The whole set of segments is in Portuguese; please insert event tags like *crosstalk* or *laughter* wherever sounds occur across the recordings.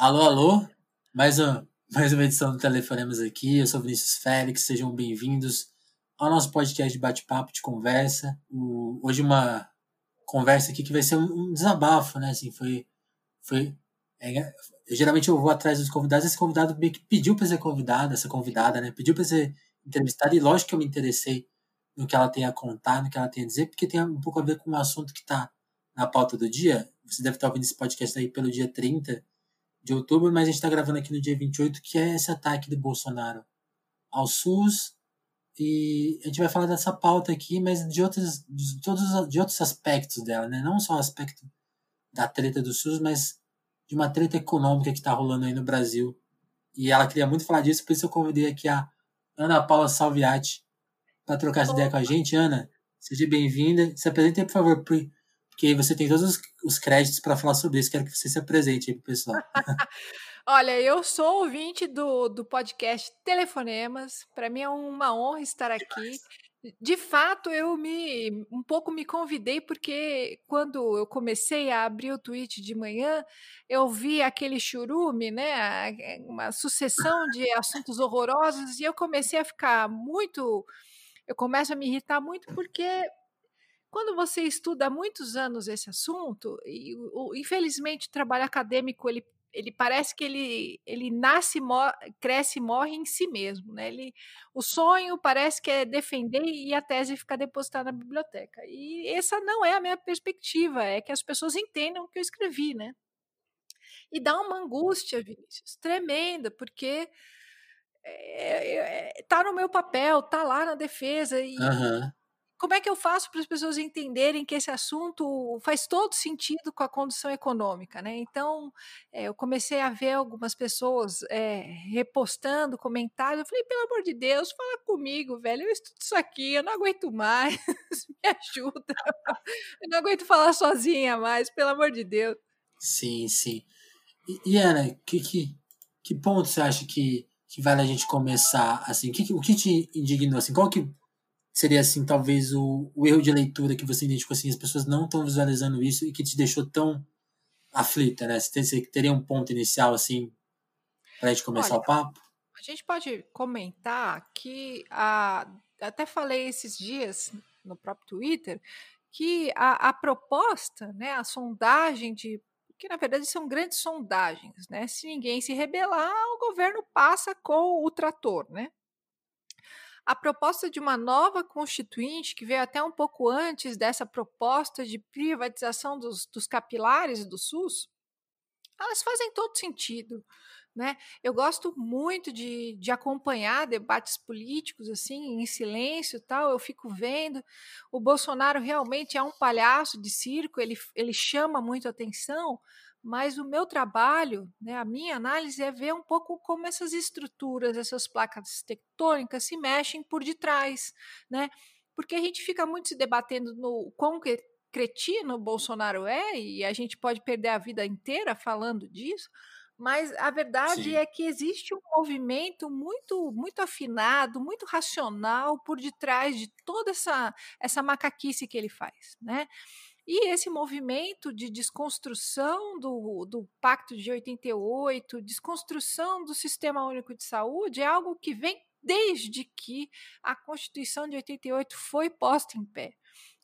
Alô, alô, mais uma, mais uma edição do Telefonemas aqui. Eu sou Vinícius Félix, sejam bem-vindos ao nosso podcast de bate-papo, de conversa. O, hoje uma conversa aqui que vai ser um, um desabafo, né? Assim, foi, foi é, geralmente eu vou atrás dos convidados, esse convidado meio que pediu para ser convidado, essa convidada, né? Pediu para ser entrevistada e lógico que eu me interessei no que ela tem a contar, no que ela tem a dizer, porque tem um pouco a ver com um assunto que está na pauta do dia. Você deve estar ouvindo esse podcast aí pelo dia 30 de outubro, mas a gente está gravando aqui no dia 28, que é esse ataque do Bolsonaro ao SUS. E a gente vai falar dessa pauta aqui, mas de outros, de todos, de outros aspectos dela, né? Não só o aspecto da treta do SUS, mas de uma treta econômica que está rolando aí no Brasil. E ela queria muito falar disso, por isso eu convidei aqui a Ana Paula Salviati para trocar essa ideia com a gente. Ana, seja bem-vinda. Se apresente, por favor, porque você tem todos os, os créditos para falar sobre isso. Quero que você se apresente aí para o pessoal. *laughs* Olha, eu sou ouvinte do, do podcast Telefonemas. Para mim é uma honra estar aqui. De fato, eu me um pouco me convidei porque quando eu comecei a abrir o tweet de manhã, eu vi aquele churume, né, uma sucessão de *laughs* assuntos horrorosos e eu comecei a ficar muito eu começo a me irritar muito porque quando você estuda há muitos anos esse assunto, e, o, infelizmente o trabalho acadêmico ele ele parece que ele, ele nasce, cresce e morre em si mesmo. Né? Ele, o sonho parece que é defender e a tese ficar depositada na biblioteca. E essa não é a minha perspectiva, é que as pessoas entendam o que eu escrevi. Né? E dá uma angústia, Vinícius, tremenda, porque está é, é, no meu papel, está lá na defesa. E, uhum como é que eu faço para as pessoas entenderem que esse assunto faz todo sentido com a condição econômica, né? Então, é, eu comecei a ver algumas pessoas é, repostando comentários. Eu falei, pelo amor de Deus, fala comigo, velho. Eu estudo isso aqui, eu não aguento mais. *laughs* Me ajuda. Eu não aguento falar sozinha mais, pelo amor de Deus. Sim, sim. E, e Ana, que, que, que ponto você acha que, que vale a gente começar assim? Que, o que te indignou assim? Qual que seria assim talvez o, o erro de leitura que você identificou assim as pessoas não estão visualizando isso e que te deixou tão aflita né você teria um ponto inicial assim para a gente começar Olha, o papo a gente pode comentar que a, até falei esses dias no próprio Twitter que a, a proposta né a sondagem de que na verdade são grandes sondagens, né? Se ninguém se rebelar, o governo passa com o trator, né? A proposta de uma nova constituinte, que veio até um pouco antes dessa proposta de privatização dos, dos capilares do SUS, elas fazem todo sentido. Né? Eu gosto muito de, de acompanhar debates políticos assim em silêncio tal. Eu fico vendo. O Bolsonaro realmente é um palhaço de circo. Ele, ele chama muito atenção, mas o meu trabalho, né, a minha análise é ver um pouco como essas estruturas, essas placas tectônicas se mexem por detrás, né? Porque a gente fica muito se debatendo no quão cretino o Bolsonaro é, e a gente pode perder a vida inteira falando disso, mas a verdade Sim. é que existe um movimento muito muito afinado, muito racional por detrás de toda essa essa macaquice que ele faz, né? E esse movimento de desconstrução do, do Pacto de 88, desconstrução do Sistema Único de Saúde, é algo que vem desde que a Constituição de 88 foi posta em pé.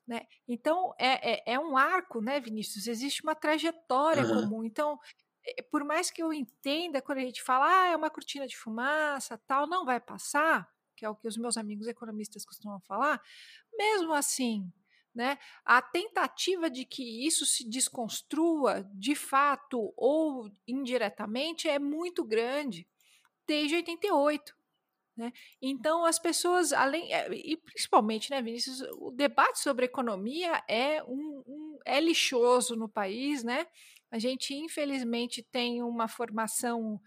Né? Então, é, é, é, um arco, né, Vinícius? Existe uma trajetória uhum. comum. Então, por mais que eu entenda quando a gente fala, ah, é uma cortina de fumaça, tal, não vai passar, que é o que os meus amigos economistas costumam falar, mesmo assim, né? A tentativa de que isso se desconstrua de fato ou indiretamente é muito grande desde 88. Né? Então, as pessoas, além, eh, e principalmente, né, Vinícius, o debate sobre economia é, um, um, é lixoso no país, né? A gente, infelizmente, tem uma formação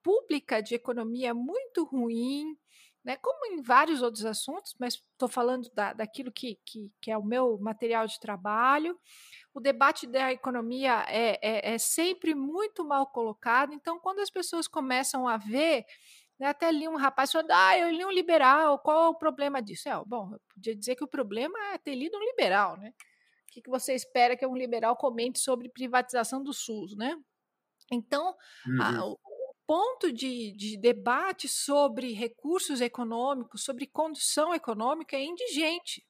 pública de economia muito ruim, né, como em vários outros assuntos, mas estou falando da, daquilo que, que, que, é o meu material de trabalho. O debate da economia é, é, é sempre muito mal colocado, então, quando as pessoas começam a ver né, até li um rapaz falando, ah, eu li um liberal, qual é o problema disso? É, bom, eu podia dizer que o problema é ter lido um liberal, né? O que, que você espera que um liberal comente sobre privatização do SUS, né? Então, uhum. a, o ponto de, de debate sobre recursos econômicos, sobre condução econômica é indigente.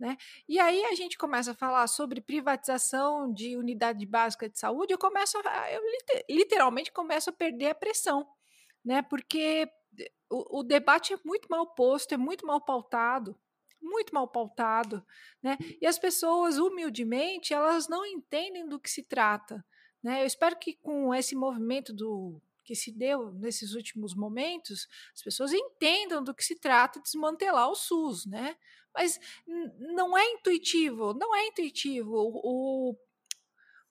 Né? E aí a gente começa a falar sobre privatização de unidade básica de saúde, eu começo a, eu literalmente começo a perder a pressão, né? Porque o, o debate é muito mal posto, é muito mal pautado, muito mal pautado, né? E as pessoas, humildemente, elas não entendem do que se trata, né? Eu espero que com esse movimento do que se deu nesses últimos momentos, as pessoas entendam do que se trata desmantelar o SUS, né? Mas não é intuitivo, não é intuitivo. O,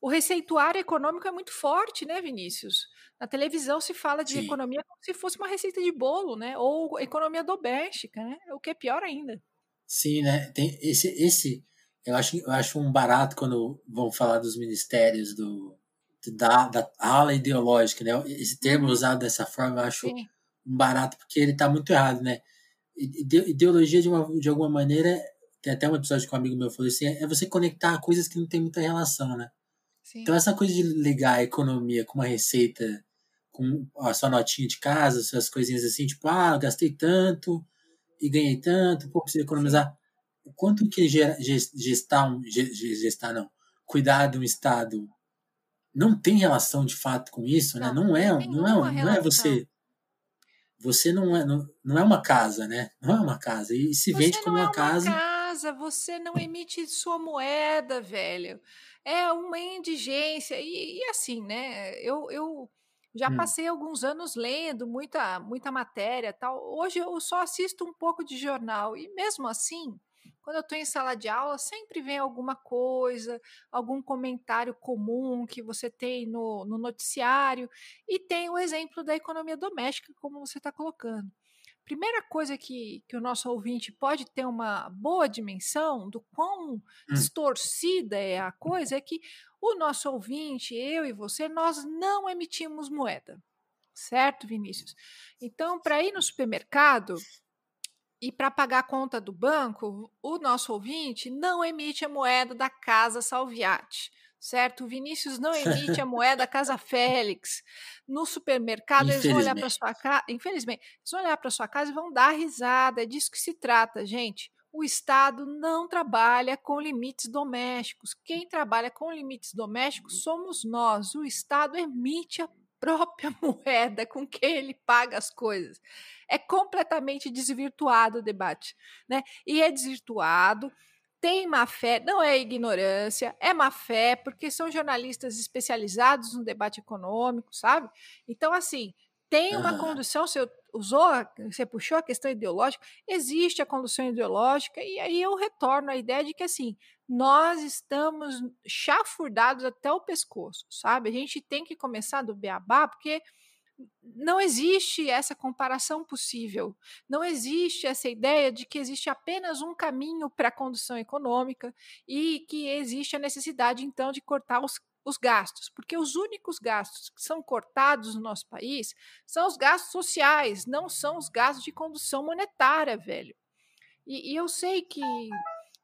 o receituário econômico é muito forte, né, Vinícius? Na televisão se fala de Sim. economia como se fosse uma receita de bolo, né? Ou economia doméstica, né? O que é pior ainda. Sim, né? Tem esse, esse eu acho, eu acho um barato quando vão falar dos ministérios do, da, da ala ideológica, né? Esse termo uhum. usado dessa forma eu acho Sim. um barato porque ele está muito errado, né? Ideologia, de, uma, de alguma maneira, tem até um episódio que um amigo meu falou assim, é você conectar coisas que não tem muita relação, né? Sim. Então essa coisa de ligar a economia com uma receita, com a sua notinha de casa, suas coisinhas assim, tipo, ah, gastei tanto e ganhei tanto, pô, preciso economizar. O quanto que gestar, um, gestar não, cuidar de um Estado não tem relação de fato com isso, né? Não, é, não é, não é você você não é não, não é uma casa, né? Não é uma casa e se você vende como uma, é uma casa. casa. Você não emite sua moeda, velho. É uma indigência e, e assim, né? Eu, eu já hum. passei alguns anos lendo muita muita matéria, tal. Hoje eu só assisto um pouco de jornal e mesmo assim quando eu estou em sala de aula, sempre vem alguma coisa, algum comentário comum que você tem no, no noticiário, e tem o exemplo da economia doméstica, como você está colocando. Primeira coisa que, que o nosso ouvinte pode ter uma boa dimensão do quão hum. distorcida é a coisa é que o nosso ouvinte, eu e você, nós não emitimos moeda. Certo, Vinícius? Então, para ir no supermercado, e para pagar a conta do banco, o nosso ouvinte não emite a moeda da Casa Salviati, certo? O Vinícius não emite a moeda Casa Félix. No supermercado, eles vão olhar para sua casa. Infelizmente, eles vão olhar para sua casa e vão dar risada. É disso que se trata, gente. O Estado não trabalha com limites domésticos. Quem trabalha com limites domésticos somos nós. O Estado emite a própria *laughs* moeda com que ele paga as coisas. É completamente desvirtuado o debate, né? E é desvirtuado, tem má fé, não é ignorância, é má fé, porque são jornalistas especializados no debate econômico, sabe? Então, assim, tem uma condução, você usou, você puxou a questão ideológica, existe a condução ideológica, e aí eu retorno à ideia de que, assim, nós estamos chafurdados até o pescoço, sabe? A gente tem que começar do beabá, porque não existe essa comparação possível. Não existe essa ideia de que existe apenas um caminho para a condução econômica e que existe a necessidade, então, de cortar os, os gastos, porque os únicos gastos que são cortados no nosso país são os gastos sociais, não são os gastos de condução monetária, velho. E, e eu sei que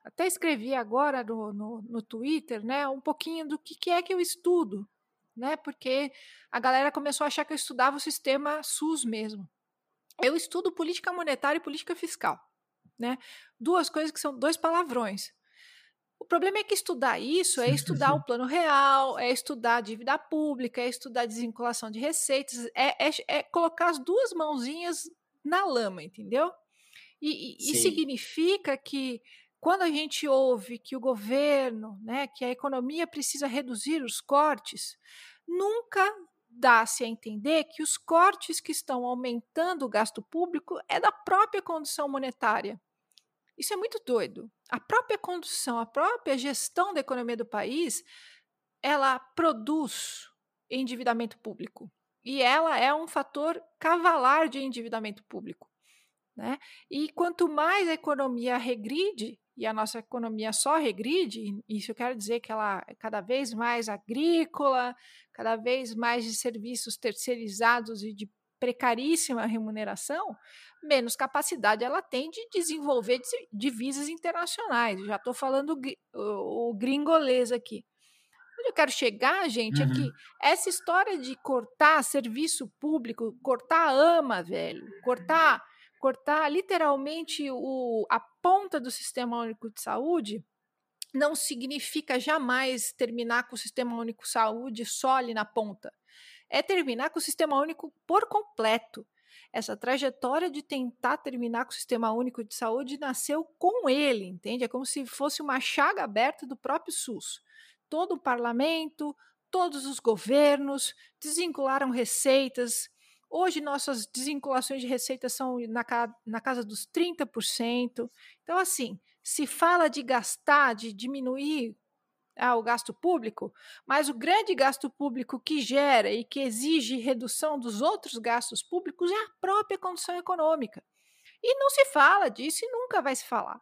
até escrevi agora no, no, no, Twitter, né, um pouquinho do que, que é que eu estudo, né, porque a galera começou a achar que eu estudava o sistema SUS mesmo. Eu estudo política monetária e política fiscal, né, duas coisas que são dois palavrões. O problema é que estudar isso é estudar o plano real, é estudar a dívida pública, é estudar a desvinculação de receitas, é, é, é colocar as duas mãozinhas na lama, entendeu? E, e, e significa que quando a gente ouve que o governo, né, que a economia precisa reduzir os cortes, nunca dá-se a entender que os cortes que estão aumentando o gasto público é da própria condição monetária. Isso é muito doido. A própria condução, a própria gestão da economia do país, ela produz endividamento público. E ela é um fator cavalar de endividamento público. Né? E quanto mais a economia regride, e a nossa economia só regride, isso eu quero dizer que ela é cada vez mais agrícola, cada vez mais de serviços terceirizados e de precaríssima remuneração, menos capacidade ela tem de desenvolver divisas internacionais. Já estou falando o gringolês aqui. Onde eu quero chegar, gente, uhum. é que uhum. essa história de cortar serviço público, cortar ama, velho, cortar, cortar literalmente o, a ponta do sistema único de saúde, não significa jamais terminar com o sistema único de saúde só ali na ponta. É terminar com o sistema único por completo. Essa trajetória de tentar terminar com o sistema único de saúde nasceu com ele, entende? É como se fosse uma chaga aberta do próprio SUS. Todo o parlamento, todos os governos desvincularam receitas. Hoje, nossas desvinculações de receitas são na, na casa dos 30%. Então, assim, se fala de gastar, de diminuir ah, o gasto público, mas o grande gasto público que gera e que exige redução dos outros gastos públicos é a própria condição econômica. E não se fala disso e nunca vai se falar,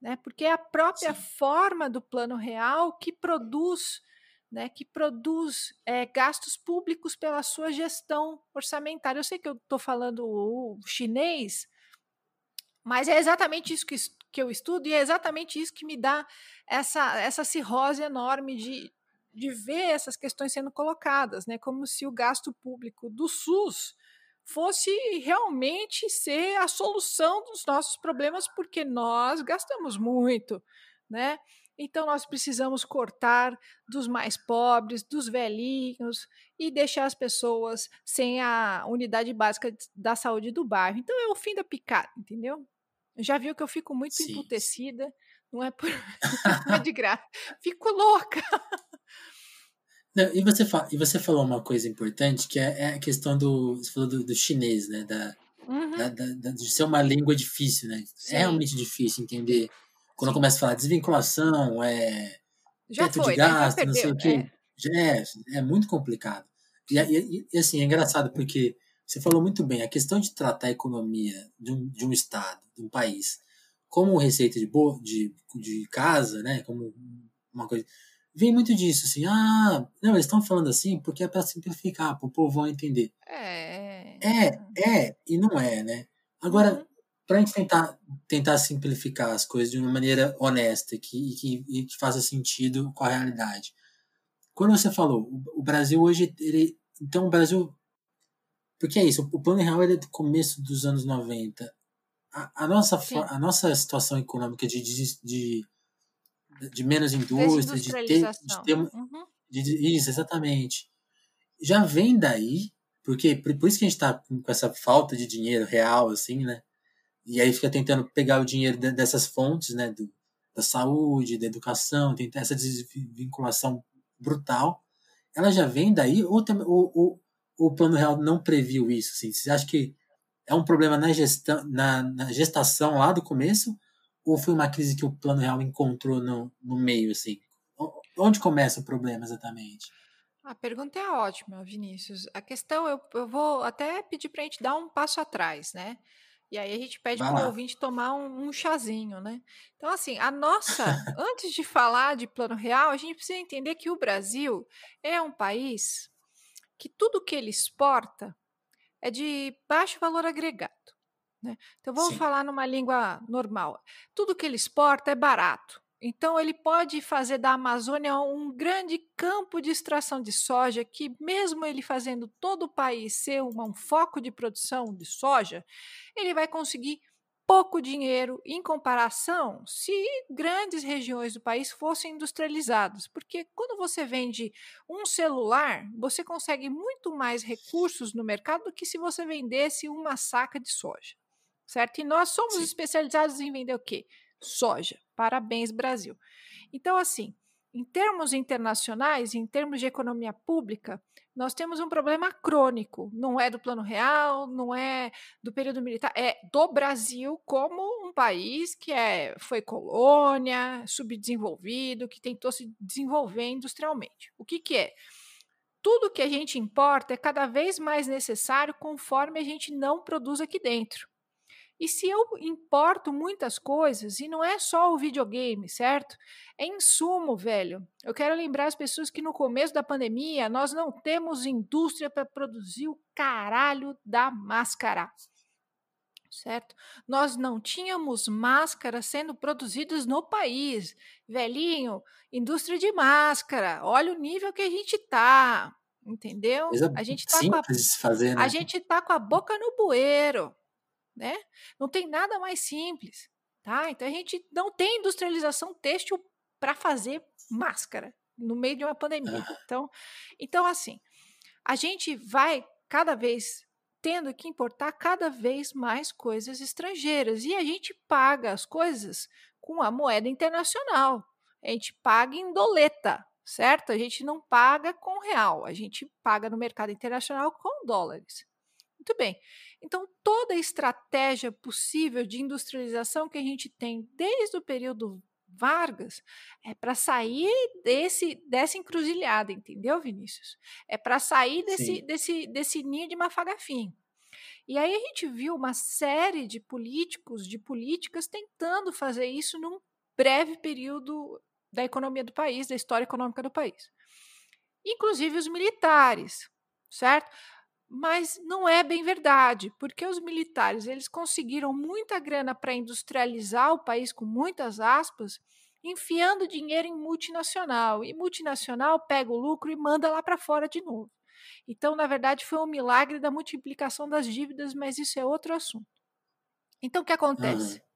né? Porque é a própria Sim. forma do plano real que produz, né, que produz é, gastos públicos pela sua gestão orçamentária. Eu sei que eu estou falando o chinês, mas é exatamente isso que, que eu estudo e é exatamente isso que me dá essa, essa cirrose enorme de, de ver essas questões sendo colocadas, né? Como se o gasto público do SUS fosse realmente ser a solução dos nossos problemas, porque nós gastamos muito, né? Então nós precisamos cortar dos mais pobres, dos velhinhos e deixar as pessoas sem a unidade básica da saúde do bairro. Então é o fim da picada, entendeu? Já viu que eu fico muito Sim. emputecida, não é, por... *laughs* não é de graça. Fico louca. Não, e, você e você falou uma coisa importante, que é, é a questão do. Você falou do, do chinês, né? Da, uhum. da, da, de ser uma língua difícil, né? É Sim. É realmente difícil entender. Quando começo a falar desvinculação, é. Já teto foi, de né? gasto, não sei o quê. É. é, é muito complicado. E, e, e, assim, é engraçado porque você falou muito bem, a questão de tratar a economia de um, de um Estado, de um país, como receita de, bo de, de casa, né? Como uma coisa. Vem muito disso, assim, ah, não, eles estão falando assim porque é para simplificar, para o povo entender. É. É, é, e não é, né? Agora, uhum. para a gente tentar, tentar simplificar as coisas de uma maneira honesta que, e que, e que faça sentido com a realidade. Quando você falou, o, o Brasil hoje, ele, então o Brasil porque é isso, o plano real é do começo dos anos 90. A, a nossa, a nossa situação econômica de, de, de, de menos indústria, de ter. De ter uhum. de, isso, exatamente. Já vem daí, porque por isso que a gente está com essa falta de dinheiro real, assim, né? E aí fica tentando pegar o dinheiro dessas fontes, né? Do, da saúde, da educação, tem essa desvinculação brutal. Ela já vem daí, ou, ou, ou o Plano Real não previu isso? Assim? Você acha que é um problema na, gestão, na, na gestação lá do começo? Ou foi uma crise que o Plano Real encontrou no, no meio? Assim? Onde começa o problema exatamente? A pergunta é ótima, Vinícius. A questão, eu, eu vou até pedir para a gente dar um passo atrás, né? E aí a gente pede para o ouvinte tomar um, um, chazinho, né? Então, assim, a nossa, *laughs* antes de falar de plano real, a gente precisa entender que o Brasil é um país que tudo que ele exporta é de baixo valor agregado. Né? Então, vamos Sim. falar numa língua normal. Tudo que ele exporta é barato. Então, ele pode fazer da Amazônia um grande campo de extração de soja, que, mesmo ele fazendo todo o país ser um foco de produção de soja, ele vai conseguir pouco dinheiro em comparação se grandes regiões do país fossem industrializadas. Porque quando você vende um celular, você consegue muito mais recursos no mercado do que se você vendesse uma saca de soja. Certo? E nós somos Sim. especializados em vender o quê? Soja. Parabéns, Brasil. Então, assim, em termos internacionais, em termos de economia pública, nós temos um problema crônico. Não é do plano real, não é do período militar, é do Brasil como um país que é, foi colônia, subdesenvolvido, que tentou se desenvolver industrialmente. O que, que é? Tudo que a gente importa é cada vez mais necessário conforme a gente não produz aqui dentro. E se eu importo muitas coisas, e não é só o videogame, certo? É insumo, velho. Eu quero lembrar as pessoas que no começo da pandemia nós não temos indústria para produzir o caralho da máscara. certo? Nós não tínhamos máscaras sendo produzidas no país. Velhinho, indústria de máscara, olha o nível que a gente tá, entendeu? Coisa a gente tá simples com a, fazer, né? A gente tá com a boca no bueiro, né? Não tem nada mais simples, tá? Então a gente não tem industrialização têxtil para fazer máscara no meio de uma pandemia. Então, então assim, a gente vai cada vez tendo que importar cada vez mais coisas estrangeiras. E a gente paga as coisas com a moeda internacional. A gente paga em doleta, certo? A gente não paga com real, a gente paga no mercado internacional com dólares. Muito bem. Então, toda a estratégia possível de industrialização que a gente tem desde o período Vargas é para sair desse dessa encruzilhada, entendeu, Vinícius? É para sair desse, desse, desse ninho de mafagafim. E aí a gente viu uma série de políticos, de políticas tentando fazer isso num breve período da economia do país, da história econômica do país. Inclusive os militares, certo? Mas não é bem verdade, porque os militares eles conseguiram muita grana para industrializar o país com muitas aspas, enfiando dinheiro em multinacional. E multinacional pega o lucro e manda lá para fora de novo. Então, na verdade, foi um milagre da multiplicação das dívidas, mas isso é outro assunto. Então, o que acontece? Uhum.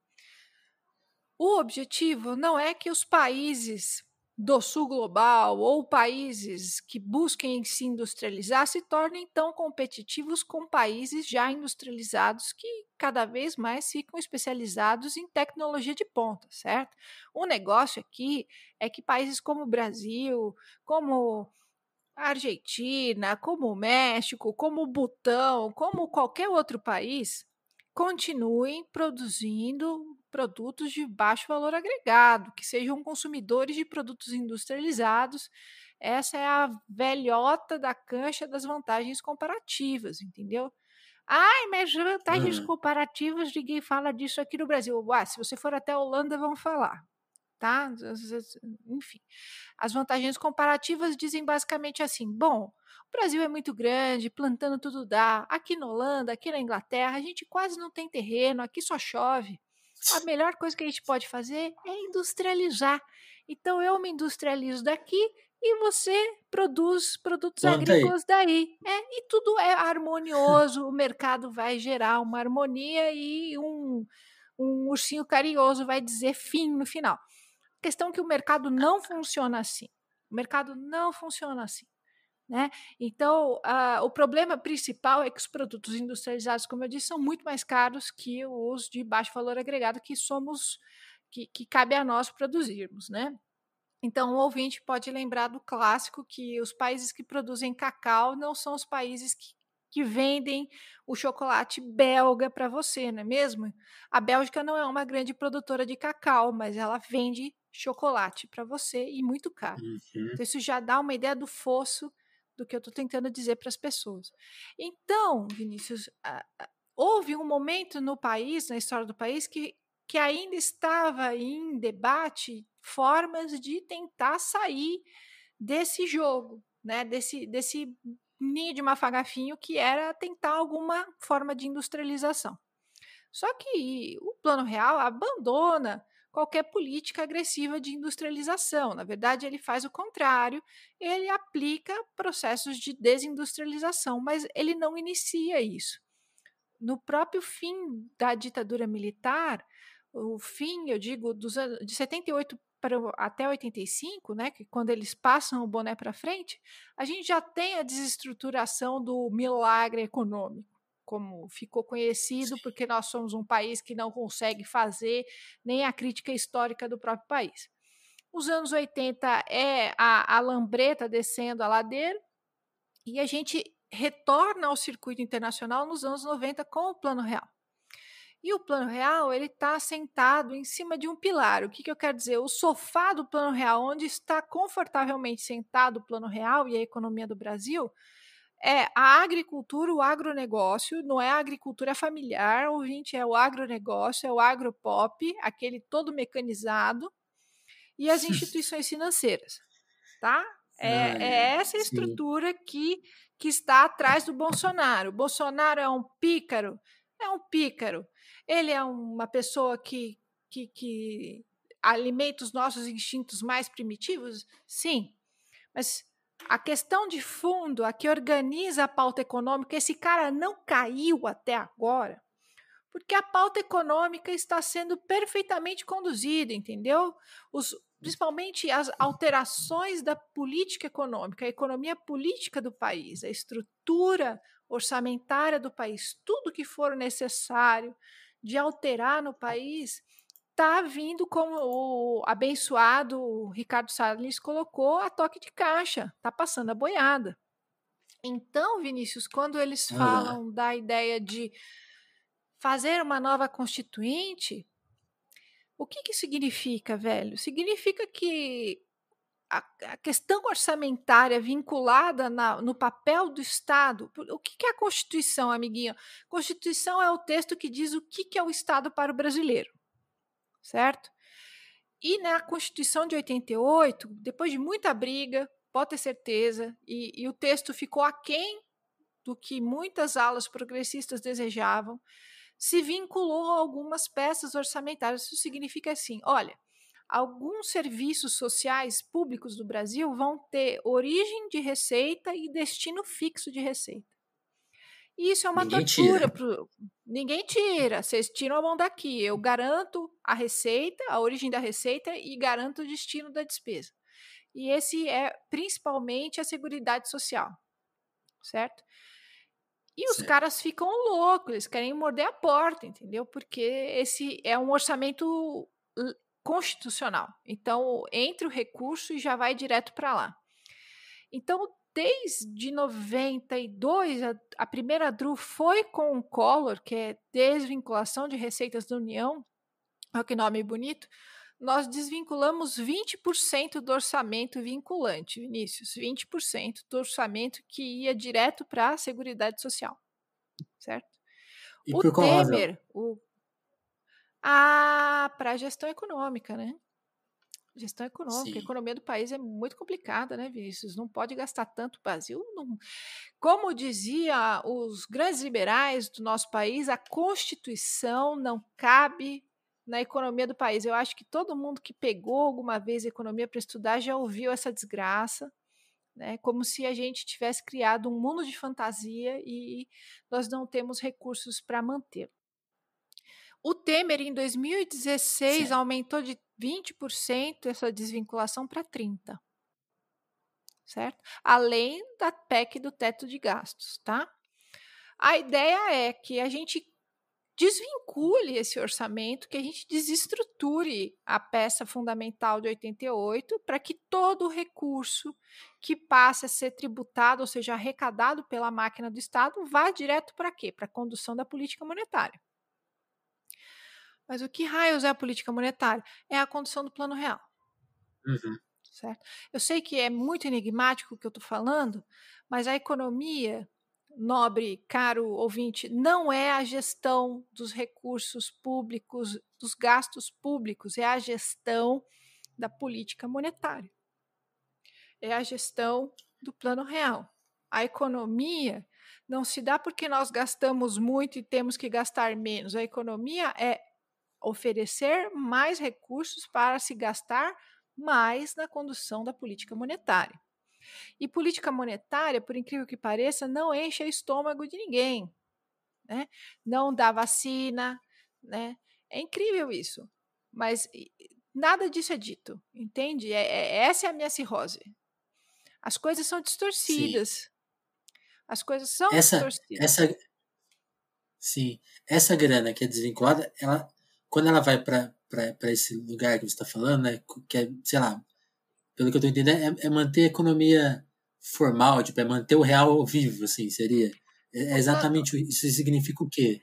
O objetivo não é que os países do sul global ou países que busquem se industrializar se tornem tão competitivos com países já industrializados que cada vez mais ficam especializados em tecnologia de ponta, certo? O negócio aqui é que países como o Brasil, como a Argentina, como o México, como o Butão, como qualquer outro país, continuem produzindo produtos de baixo valor agregado, que sejam consumidores de produtos industrializados. Essa é a velhota da cancha das vantagens comparativas, entendeu? Ai, mas vantagens uhum. comparativas, ninguém fala disso aqui no Brasil. Ah, se você for até a Holanda, vão falar. Tá? Enfim. As vantagens comparativas dizem basicamente assim: bom, o Brasil é muito grande, plantando tudo dá. Aqui na Holanda, aqui na Inglaterra, a gente quase não tem terreno, aqui só chove a melhor coisa que a gente pode fazer é industrializar. Então eu me industrializo daqui e você produz produtos agrícolas daí. É, e tudo é harmonioso, o mercado vai gerar uma harmonia e um, um ursinho carinhoso vai dizer fim no final. A questão é que o mercado não funciona assim. O mercado não funciona assim. Né? Então, uh, o problema principal é que os produtos industrializados, como eu disse, são muito mais caros que os de baixo valor agregado que somos, que, que cabe a nós produzirmos. Né? Então, o ouvinte pode lembrar do clássico que os países que produzem cacau não são os países que, que vendem o chocolate belga para você, não é mesmo? A Bélgica não é uma grande produtora de cacau, mas ela vende chocolate para você e muito caro. Uhum. Então, isso já dá uma ideia do fosso do que eu estou tentando dizer para as pessoas. Então, Vinícius, houve um momento no país, na história do país, que, que ainda estava em debate formas de tentar sair desse jogo, né? desse, desse ninho de mafagafinho que era tentar alguma forma de industrialização. Só que o Plano Real abandona qualquer política agressiva de industrialização. Na verdade, ele faz o contrário, ele aplica processos de desindustrialização, mas ele não inicia isso. No próprio fim da ditadura militar, o fim, eu digo, dos de 78 para, até 85, né, que quando eles passam o boné para frente, a gente já tem a desestruturação do milagre econômico como ficou conhecido, porque nós somos um país que não consegue fazer nem a crítica histórica do próprio país. Os anos 80 é a, a lambreta descendo a ladeira, e a gente retorna ao circuito internacional nos anos 90 com o Plano Real. E o Plano Real ele está sentado em cima de um pilar. O que, que eu quero dizer? O sofá do Plano Real, onde está confortavelmente sentado o Plano Real e a economia do Brasil, é a agricultura, o agronegócio, não é a agricultura familiar, ouvinte, é o agronegócio, é o agropop, aquele todo mecanizado, e as *laughs* instituições financeiras, tá? É, é essa estrutura que, que está atrás do Bolsonaro. O Bolsonaro é um pícaro, É um pícaro. Ele é uma pessoa que, que, que alimenta os nossos instintos mais primitivos? Sim. Mas a questão de fundo, a que organiza a pauta econômica, esse cara não caiu até agora, porque a pauta econômica está sendo perfeitamente conduzida, entendeu? Os, principalmente as alterações da política econômica, a economia política do país, a estrutura orçamentária do país, tudo que for necessário de alterar no país está vindo, como o abençoado Ricardo Salles colocou, a toque de caixa, está passando a boiada. Então, Vinícius, quando eles falam da ideia de fazer uma nova constituinte, o que, que significa, velho? Significa que a, a questão orçamentária vinculada na, no papel do Estado. O que, que é a Constituição, amiguinho? Constituição é o texto que diz o que, que é o Estado para o brasileiro certo? E na Constituição de 88, depois de muita briga, pode ter certeza, e, e o texto ficou aquém do que muitas alas progressistas desejavam, se vinculou a algumas peças orçamentárias. Isso significa assim: olha, alguns serviços sociais públicos do Brasil vão ter origem de receita e destino fixo de receita. Isso é uma Ninguém tortura. Tira. Ninguém tira. Vocês tiram a mão daqui. Eu garanto a receita, a origem da receita e garanto o destino da despesa. E esse é principalmente a Seguridade Social. Certo? E os caras ficam loucos, eles querem morder a porta, entendeu? Porque esse é um orçamento constitucional. Então, entra o recurso e já vai direto para lá. Então, desde 92, a, a primeira DRU foi com o Collor, que é desvinculação de receitas da União, olha que nome bonito, nós desvinculamos 20% do orçamento vinculante, Vinícius, 20% do orçamento que ia direto para a Seguridade Social, certo? E o Temer, o... Ah, para a gestão econômica, né? Gestão econômica, Sim. a economia do país é muito complicada, né, Vinícius? Não pode gastar tanto. O Brasil não. Como dizia os grandes liberais do nosso país, a Constituição não cabe na economia do país. Eu acho que todo mundo que pegou alguma vez a economia para estudar já ouviu essa desgraça, né? Como se a gente tivesse criado um mundo de fantasia e nós não temos recursos para manter. O Temer, em 2016, certo. aumentou de 20% essa desvinculação para 30%. Certo? Além da PEC do teto de gastos, tá? A ideia é que a gente desvincule esse orçamento, que a gente desestruture a peça fundamental de 88 para que todo o recurso que passe a ser tributado, ou seja, arrecadado pela máquina do Estado, vá direto para quê? Para a condução da política monetária. Mas o que raios é a política monetária? É a condição do plano real. Uhum. Certo? Eu sei que é muito enigmático o que eu estou falando, mas a economia, nobre, caro ouvinte, não é a gestão dos recursos públicos, dos gastos públicos, é a gestão da política monetária. É a gestão do plano real. A economia não se dá porque nós gastamos muito e temos que gastar menos. A economia é oferecer mais recursos para se gastar mais na condução da política monetária. E política monetária, por incrível que pareça, não enche o estômago de ninguém. Né? Não dá vacina. Né? É incrível isso. Mas nada disso é dito, entende? É, é, essa é a minha cirrose. As coisas são distorcidas. Sim. As coisas são essa, distorcidas. Essa, sim, essa grana que é desvinculada, ela quando ela vai para esse lugar que você está falando, né, que é, sei lá, pelo que eu estou entendendo, é, é, manter a economia formal, tipo, é manter o real vivo, assim, seria. É, é exatamente isso significa o quê?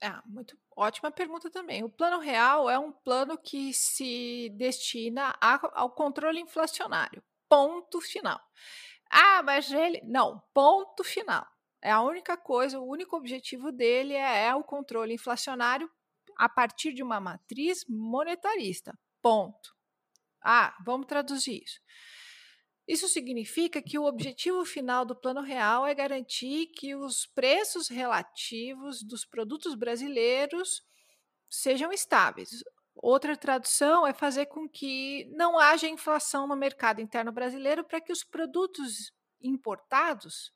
É, muito ótima pergunta também. O plano real é um plano que se destina a, ao controle inflacionário. Ponto final. Ah, mas ele. Não, ponto final. É a única coisa, o único objetivo dele é, é o controle inflacionário a partir de uma matriz monetarista. Ponto. Ah, vamos traduzir isso. Isso significa que o objetivo final do Plano Real é garantir que os preços relativos dos produtos brasileiros sejam estáveis. Outra tradução é fazer com que não haja inflação no mercado interno brasileiro para que os produtos importados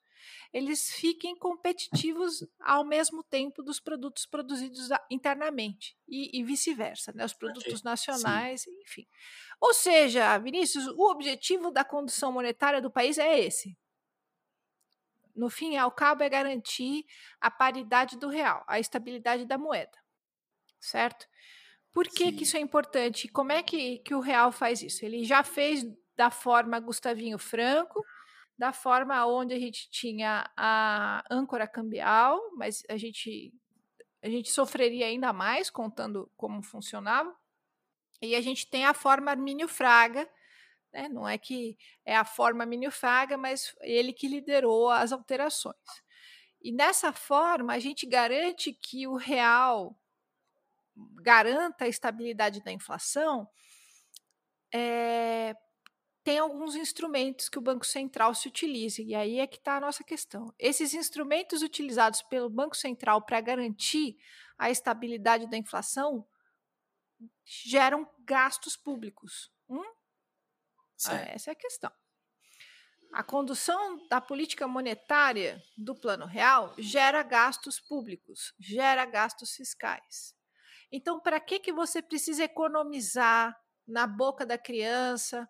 eles fiquem competitivos ao mesmo tempo dos produtos produzidos internamente e, e vice-versa, né? os produtos nacionais, Sim. enfim. Ou seja, Vinícius, o objetivo da condução monetária do país é esse. No fim ao cabo, é garantir a paridade do real, a estabilidade da moeda, certo? Por que, que isso é importante? Como é que, que o real faz isso? Ele já fez da forma Gustavinho Franco, da forma onde a gente tinha a âncora cambial, mas a gente, a gente sofreria ainda mais contando como funcionava. E a gente tem a forma Armínio Fraga, né? não é que é a forma Armínio Fraga, mas ele que liderou as alterações. E nessa forma, a gente garante que o real garanta a estabilidade da inflação é, tem alguns instrumentos que o Banco Central se utiliza, e aí é que está a nossa questão. Esses instrumentos utilizados pelo Banco Central para garantir a estabilidade da inflação geram gastos públicos. Hum? Essa é a questão. A condução da política monetária do Plano Real gera gastos públicos, gera gastos fiscais. Então, para que, que você precisa economizar na boca da criança,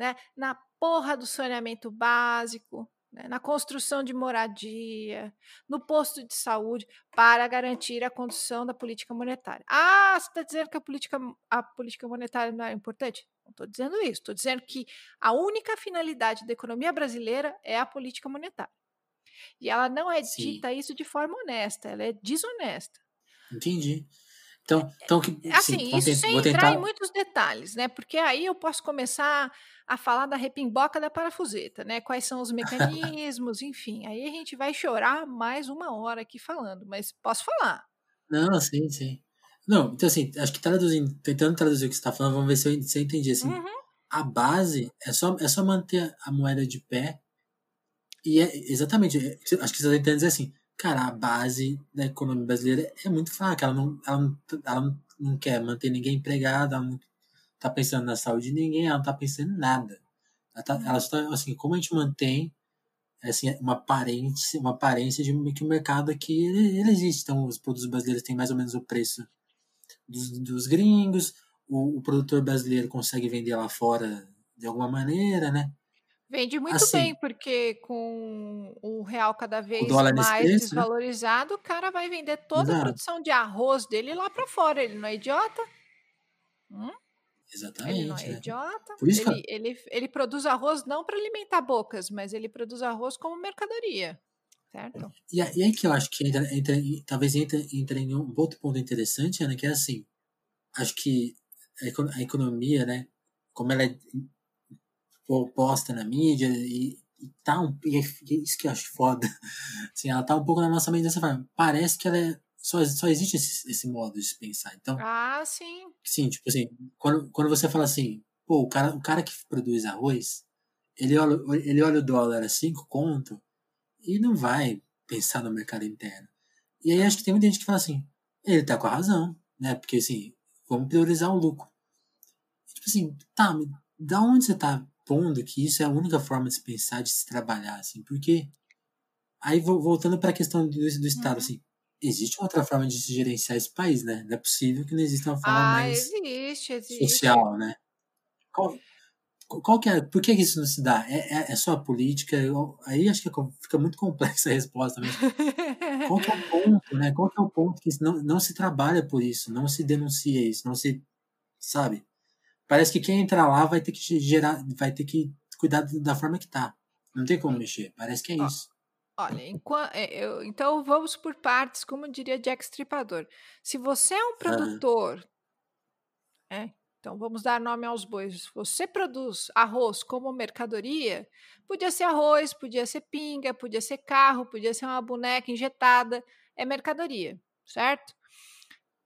né, na porra do saneamento básico, né, na construção de moradia, no posto de saúde, para garantir a condução da política monetária. Ah, você está dizendo que a política, a política monetária não é importante? Não estou dizendo isso. Estou dizendo que a única finalidade da economia brasileira é a política monetária. E ela não é dita Sim. isso de forma honesta, ela é desonesta. Entendi. Então, então que, assim, sim, isso sem entrar tentar... em muitos detalhes, né? Porque aí eu posso começar a falar da repimboca da parafuseta, né? Quais são os mecanismos, *laughs* enfim. Aí a gente vai chorar mais uma hora aqui falando, mas posso falar. Não, sim, sim. Não, então assim, acho que traduzindo, tentando traduzir o que você está falando, vamos ver se eu, se eu entendi. Assim, uhum. A base é só, é só manter a moeda de pé. E é exatamente, é, acho que você está tentando dizer assim, cara, a base da economia brasileira é muito fraca. Ela não, ela não, ela não quer manter ninguém empregado, ela não tá pensando na saúde de ninguém, ela não tá pensando em nada. Ela, tá, ela está, assim, como a gente mantém assim, uma aparência, uma aparência de que o mercado aqui ele, ele existe. Então, os produtos brasileiros têm mais ou menos o preço dos, dos gringos, o, o produtor brasileiro consegue vender lá fora de alguma maneira, né? Vende muito assim, bem, porque com o real cada vez mais né? desvalorizado, né? o cara vai vender toda Exato. a produção de arroz dele lá para fora. Ele não é idiota? Hum? Exatamente. Ele não é, é. idiota. Ele, que... ele, ele produz arroz não para alimentar bocas, mas ele produz arroz como mercadoria. Certo? E, e aí que eu acho que entra, entra, talvez entre, entre em um outro ponto interessante, Ana, que é assim, acho que a economia, né, como ela é posta na mídia e, e tá um, e é isso que eu acho foda. *laughs* Assim, ela tá um pouco na nossa mente dessa forma. Parece que ela é só, só existe esse, esse modo de pensar. Então, ah, sim. Sim, tipo assim, quando, quando você fala assim, pô, o cara, o cara que produz arroz, ele olha, ele olha o dólar a 5 conto e não vai pensar no mercado interno. E aí acho que tem muita gente que fala assim, ele tá com a razão, né? Porque assim, vamos priorizar o lucro. tipo assim, tá, da onde você tá supondo que isso é a única forma de se pensar, de se trabalhar, assim, porque aí voltando para a questão do, do Estado, uhum. assim, existe uma outra forma de se gerenciar esse país, né? Não é possível que não exista uma forma ah, mais existe, existe. social, né? Qual, qual que é, por que isso não se dá? É, é, é só a política? Eu, aí acho que fica muito complexa a resposta mesmo. qual que é o ponto, né? Qual que é o ponto que não, não se trabalha por isso, não se denuncia isso, não se, sabe? Parece que quem entrar lá vai ter que gerar, vai ter que cuidar da forma que tá. Não tem como mexer. Parece que é isso. Olha, é, eu, então vamos por partes, como diria Jack Stripador. Se você é um produtor, é, então vamos dar nome aos bois. Se você produz arroz como mercadoria, podia ser arroz, podia ser pinga, podia ser carro, podia ser uma boneca injetada, é mercadoria, certo?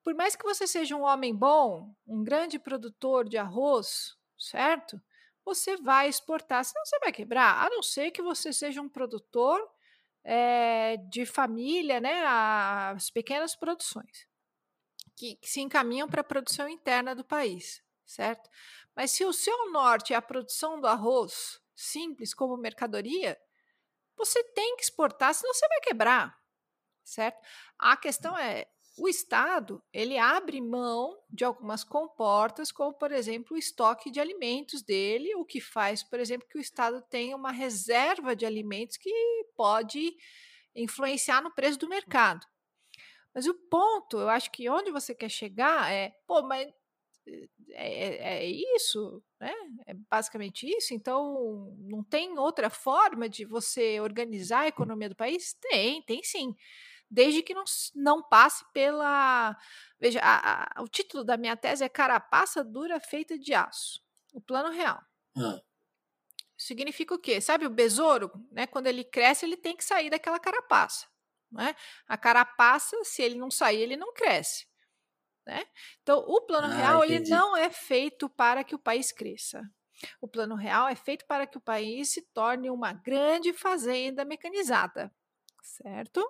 Por mais que você seja um homem bom, um grande produtor de arroz, certo? você vai exportar, senão você vai quebrar, a não ser que você seja um produtor é, de família, né, as pequenas produções que, que se encaminham para a produção interna do país, certo? Mas se o seu norte é a produção do arroz simples como mercadoria, você tem que exportar, senão você vai quebrar, certo? A questão é, o Estado ele abre mão de algumas comportas, como por exemplo o estoque de alimentos dele, o que faz, por exemplo, que o Estado tenha uma reserva de alimentos que pode influenciar no preço do mercado. Mas o ponto, eu acho que onde você quer chegar é, pô, mas é, é, é, isso, né? É basicamente isso. Então, não tem outra forma de você organizar a economia do país? Tem, tem sim. Desde que não, não passe pela. Veja, a, a, o título da minha tese é Carapaça Dura Feita de Aço. O plano real. Ah. Significa o quê? Sabe o besouro? Né? Quando ele cresce, ele tem que sair daquela carapaça. Né? A carapaça, se ele não sair, ele não cresce. Né? Então, o plano ah, real ele não é feito para que o país cresça. O plano real é feito para que o país se torne uma grande fazenda mecanizada, certo?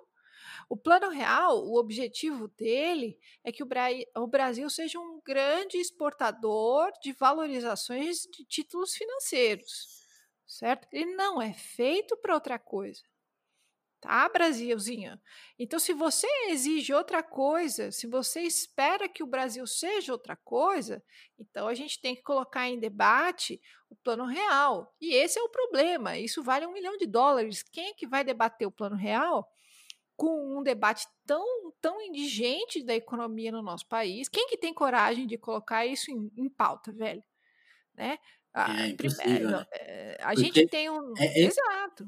O plano real, o objetivo dele é que o, Bra o Brasil seja um grande exportador de valorizações de títulos financeiros, certo? Ele não é feito para outra coisa tá, Brasilzinho? Então, se você exige outra coisa, se você espera que o Brasil seja outra coisa, então a gente tem que colocar em debate o plano real. E esse é o problema. Isso vale um milhão de dólares. Quem é que vai debater o plano real? Com um debate tão, tão indigente da economia no nosso país. Quem que tem coragem de colocar isso em, em pauta, velho? Né? é impossível, né? Eh, a Porque gente tem um... É, é... Exato.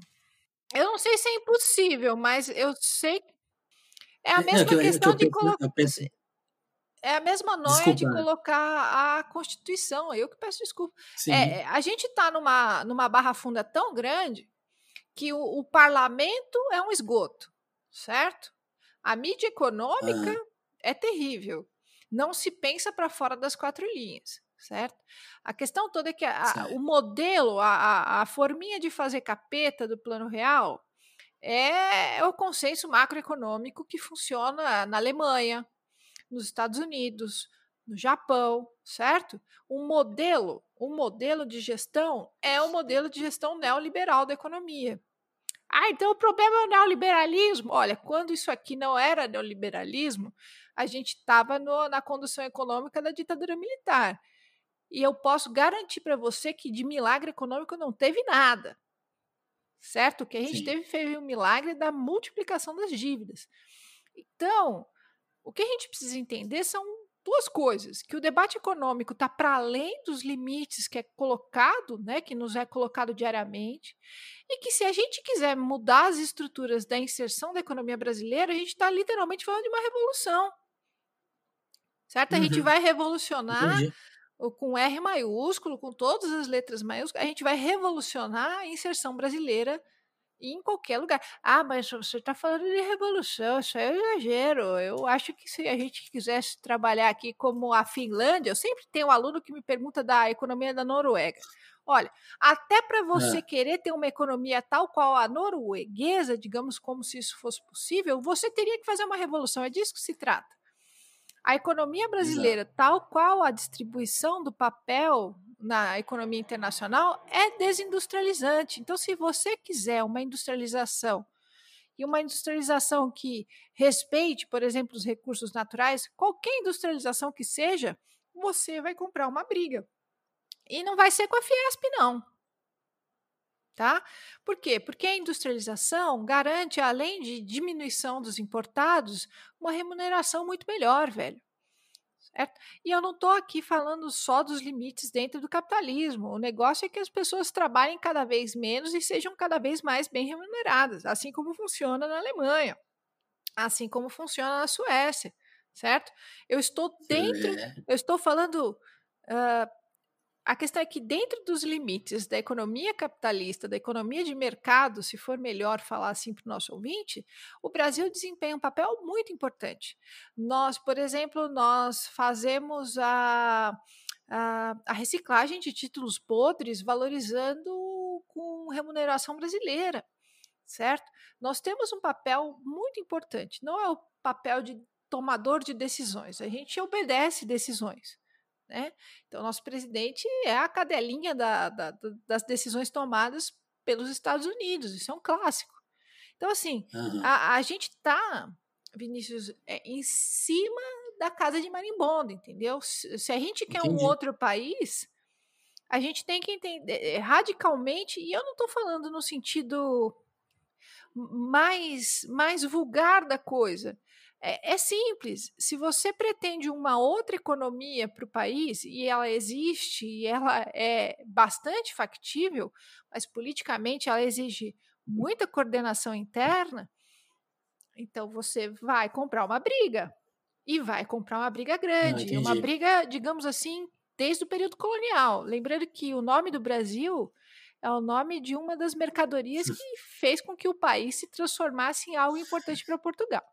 Eu não sei se é impossível, mas eu sei. É a mesma não, questão eu, eu, de colocar. É a mesma noia de colocar a Constituição. Eu que peço desculpa. É, a gente está numa, numa barra funda tão grande que o, o, parlamento é um esgoto, certo? A mídia econômica é terrível. Não se pensa para fora das quatro linhas certo? A questão toda é que a, o modelo, a, a, forminha de fazer capeta do plano real é, é o consenso macroeconômico que funciona na Alemanha, nos Estados Unidos, no Japão, certo? Um modelo, um modelo de gestão é o modelo de gestão neoliberal da economia. Ah, então o problema é o neoliberalismo. Olha, quando isso aqui não era neoliberalismo, a gente estava na condução econômica da ditadura militar. E eu posso garantir para você que de milagre econômico não teve nada. Certo? O que a gente Sim. teve foi um milagre da multiplicação das dívidas. Então, o que a gente precisa entender são duas coisas: que o debate econômico está para além dos limites que é colocado, né, que nos é colocado diariamente, e que se a gente quiser mudar as estruturas da inserção da economia brasileira, a gente está literalmente falando de uma revolução. Certo? A uhum. gente vai revolucionar Entendi com R maiúsculo, com todas as letras maiúsculas, a gente vai revolucionar a inserção brasileira em qualquer lugar. Ah, mas você está falando de revolução, isso é um exagero. Eu acho que se a gente quisesse trabalhar aqui como a Finlândia, eu sempre tenho um aluno que me pergunta da economia da Noruega. Olha, até para você é. querer ter uma economia tal qual a norueguesa, digamos como se isso fosse possível, você teria que fazer uma revolução. É disso que se trata. A economia brasileira, Exato. tal qual a distribuição do papel na economia internacional, é desindustrializante. Então, se você quiser uma industrialização e uma industrialização que respeite, por exemplo, os recursos naturais, qualquer industrialização que seja, você vai comprar uma briga. E não vai ser com a Fiesp, não. Tá? Por quê? Porque a industrialização garante, além de diminuição dos importados, uma remuneração muito melhor, velho. Certo? E eu não estou aqui falando só dos limites dentro do capitalismo. O negócio é que as pessoas trabalhem cada vez menos e sejam cada vez mais bem remuneradas, assim como funciona na Alemanha, assim como funciona na Suécia, certo? Eu estou dentro, é. eu estou falando uh, a questão é que, dentro dos limites da economia capitalista, da economia de mercado, se for melhor falar assim para o nosso ouvinte, o Brasil desempenha um papel muito importante. Nós, por exemplo, nós fazemos a, a, a reciclagem de títulos podres, valorizando com remuneração brasileira, certo? Nós temos um papel muito importante, não é o papel de tomador de decisões, a gente obedece decisões. Né? Então, nosso presidente é a cadelinha da, da, das decisões tomadas pelos Estados Unidos, isso é um clássico. Então, assim, uhum. a, a, gente está, Vinícius, é, em cima da casa de marimbondo, entendeu? Se, se a gente quer Entendi. um outro país, a gente tem que entender é, radicalmente, e eu não estou falando no sentido mais, mais vulgar da coisa. É, é, simples. Se você pretende uma outra economia para o país, e ela existe, e ela é bastante factível, mas politicamente ela exige muita coordenação interna, então você vai comprar uma briga. E vai comprar uma briga grande. Não, uma briga, digamos assim, desde o período colonial. Lembrando que o nome do Brasil é o nome de uma das mercadorias que fez com que o país se transformasse em algo importante para Portugal.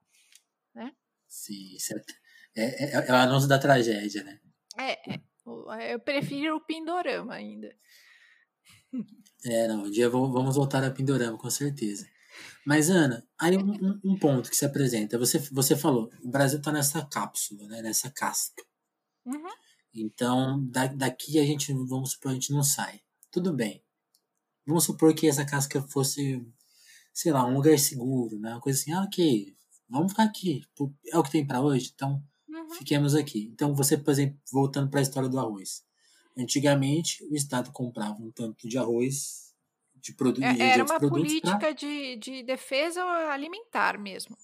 Né? Sim, isso é, é, é, é o anúncio da tragédia, né? É, é, eu prefiro o Pindorama ainda. É, não, um dia vamos voltar a Pindorama, com certeza. Mas, Ana, aí um, um, ponto que se apresenta. Você, você falou, o Brasil está nessa cápsula, né, nessa casca. Uhum. Então, da, daqui a gente, vamos supor, a gente não sai. Tudo bem. Vamos supor que essa casca fosse, sei lá, um lugar seguro, né? Uma coisa assim, ah, ok, vamos ficar aqui. É o que tem para hoje, então uhum. fiquemos aqui. Então, você, por exemplo, voltando para a história do arroz. Antigamente, o Estado comprava um tanto de arroz de produtos. É, era uma política pra... de, de defesa alimentar mesmo.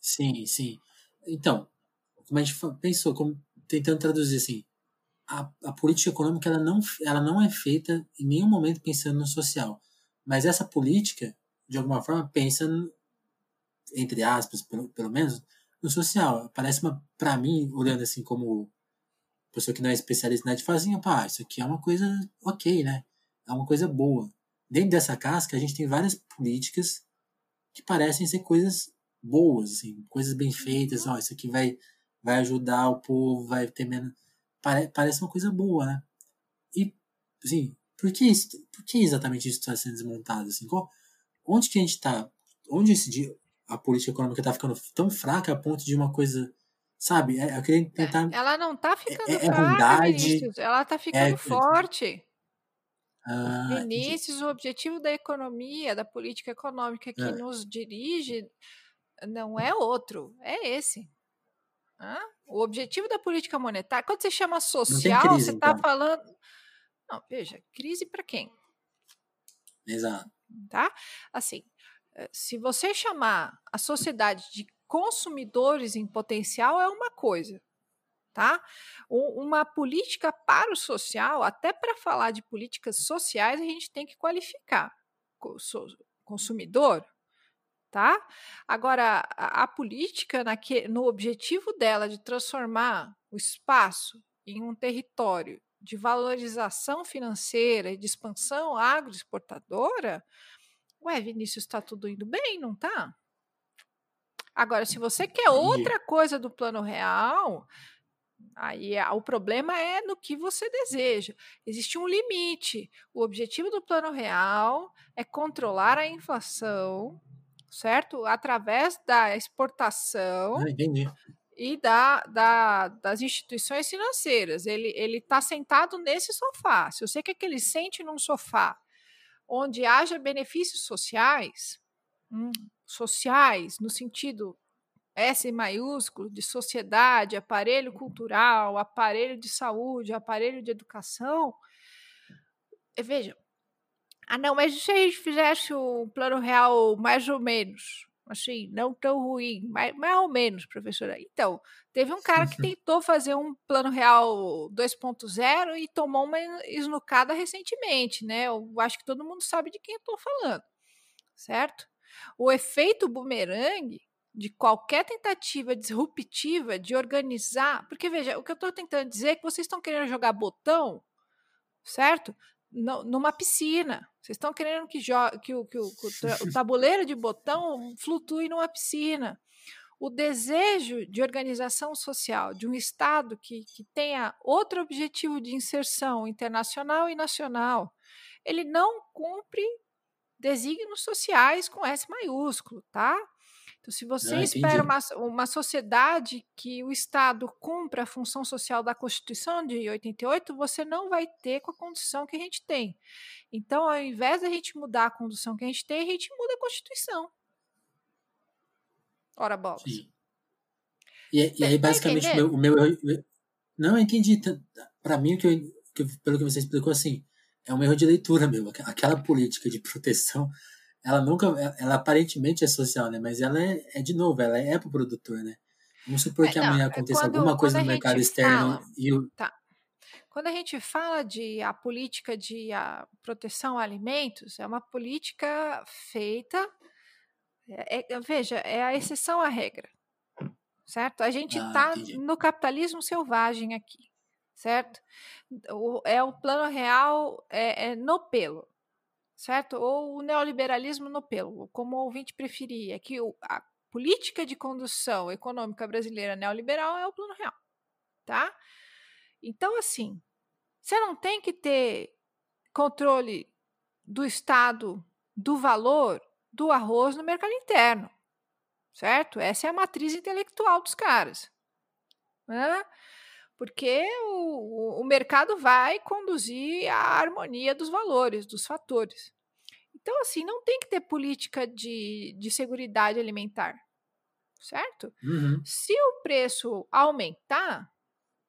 Sim, sim. Então, como a gente pensou, como, tentando traduzir assim, a, a política econômica ela não, ela não é feita em nenhum momento pensando no social. Mas essa política, de alguma forma, pensa, entre aspas, pelo, pelo menos, no social. Parece uma, para mim, olhando assim como pessoa que não é especialista na fala assim, pá, isso aqui é uma coisa ok, né? É uma coisa boa dentro dessa casca a gente tem várias políticas que parecem ser coisas boas, assim, coisas bem feitas, ó, isso aqui vai, vai ajudar o povo, vai ter menos. Pare, parece uma coisa boa, né? E, assim, por que, isso, por que exatamente isso está sendo desmontado? Assim? Qual, onde que a gente está? Onde esse a política econômica está ficando tão fraca a ponto de uma coisa. Sabe? É, eu queria tentar. Ela não está ficando é, é fraca, Vinícius, ela está ficando é, forte. Ah, Vinícius, o objetivo da economia, da política econômica que é. nos dirige, não é outro, é esse. Ah, o objetivo da política monetária, quando você chama social, crise, você está então. falando. Não, veja, crise para quem? Exato. Tá? Assim, se você chamar a sociedade de consumidores em potencial, é uma coisa tá? Uma política para o social, até para falar de políticas sociais, a gente tem que qualificar consumidor, tá? Agora, a, política no objetivo dela de transformar o espaço em um território de valorização financeira e de expansão agroexportadora, ué, Vinícius, está tudo indo bem, não tá? Agora, se você quer outra coisa do plano real, Aí o problema é no que você deseja. Existe um limite. O objetivo do plano real é controlar a inflação, certo? Através da exportação ah, e da, da, das instituições financeiras. Ele está sentado nesse sofá. Se você quer que ele sente num sofá onde haja benefícios sociais, hum, sociais, no sentido S maiúsculo, de sociedade, aparelho cultural, aparelho de saúde, aparelho de educação. Veja, ah, não, mas se a gente fizesse o plano real mais ou menos, assim, não tão ruim, mais, mais ou menos, professora. Então, teve um cara que tentou fazer um plano real 2.0 e tomou uma esnucada recentemente, né? Eu acho que todo mundo sabe de quem eu estou falando, certo? O efeito bumerangue de qualquer tentativa disruptiva de organizar. Porque, veja, o que eu estou tentando dizer é que vocês estão querendo jogar botão, certo? numa piscina. Vocês estão querendo que, que, o, que o, o tabuleiro de botão flutue numa piscina. o desejo de organização social de um Estado que, que tenha outro objetivo de inserção internacional e nacional, ele não cumpre desígnios sociais com S maiúsculo, tá? Então, se você ah, espera uma, uma sociedade que o Estado cumpra a função social da Constituição de 88, você não vai ter com a condição que a gente tem. Então, ao invés da gente mudar a condição que a gente tem, a gente muda a Constituição. Ora, bolas. Sim. E, e aí, tá basicamente, tá o meu, o meu. Não, eu entendi. Para mim, que, eu, que, pelo que você explicou, assim, é um erro de leitura mesmo. Aquela política de proteção, ela nunca. Ela aparentemente é social, né? Mas ela é, é de novo, ela é pro produtor, né? Vamos supor que é, amanhã é aconteça quando, alguma coisa no mercado externo fala, e o. Tá. Quando a gente fala de a política de a proteção a alimentos, é uma política feita. É, é, veja, é a exceção à regra, certo? A gente está ah, no capitalismo selvagem aqui certo? O, é o plano real é, é no pelo, certo? Ou o neoliberalismo no pelo, como o ouvinte preferir. É que a política de condução econômica brasileira neoliberal é o plano real, tá? Então, assim, você não tem que ter controle do Estado do valor do arroz no mercado interno, certo? Essa é a matriz intelectual dos caras. Né? Porque o, o mercado vai conduzir a harmonia dos valores, dos fatores. Então, assim, não tem que ter política de, de segurança alimentar, certo? Uhum. Se o preço aumentar,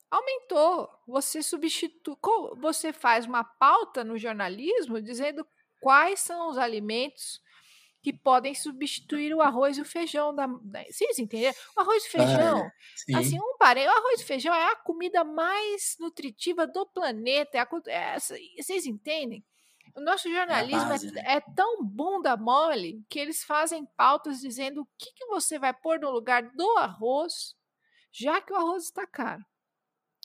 aumentou. Você substitui, você faz uma pauta no jornalismo dizendo quais são os alimentos que podem substituir o arroz e o feijão. Da, da vocês entenderam? O arroz e feijão, ah, assim, um parei, o arroz e feijão é a comida mais nutritiva do planeta. É a, é, vocês entendem? O nosso jornalismo é, base, é, né? é, tão bunda mole que eles fazem pautas dizendo o que, que você vai pôr no lugar do arroz, já que o arroz está caro.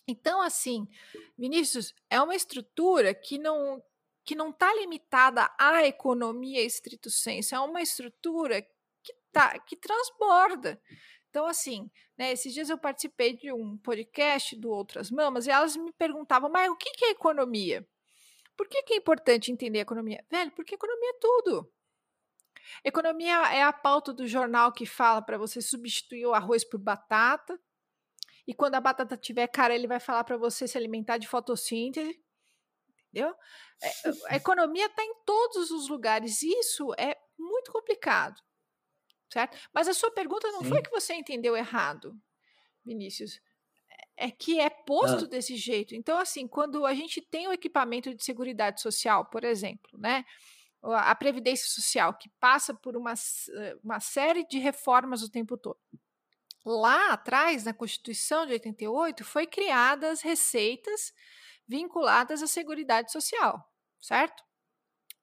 Então, assim, Vinícius, é uma estrutura que não que não está limitada à economia estrito senso, é uma estrutura que, tá, que transborda. Então, assim, né, esses dias eu participei de um podcast do Outras Mamas e elas me perguntavam, mas o que, que é economia? Por que, que é importante entender economia? Velho, porque economia é tudo. Economia é a pauta do jornal que fala para você substituir o arroz por batata. E quando a batata tiver cara, ele vai falar para você se alimentar de fotossíntese entendeu? É, a economia está em todos os lugares. Isso é muito complicado, certo? Mas a sua pergunta não Sim. foi que você entendeu errado, Vinícius. É que é posto ah. desse jeito. Então, assim, quando a gente tem o equipamento de seguridade social, por exemplo, né? A Previdência Social, que passa por uma, uma série de reformas o tempo todo. Lá atrás, na Constituição de 88, foi criadas receitas vinculadas à Seguridade Social, certo?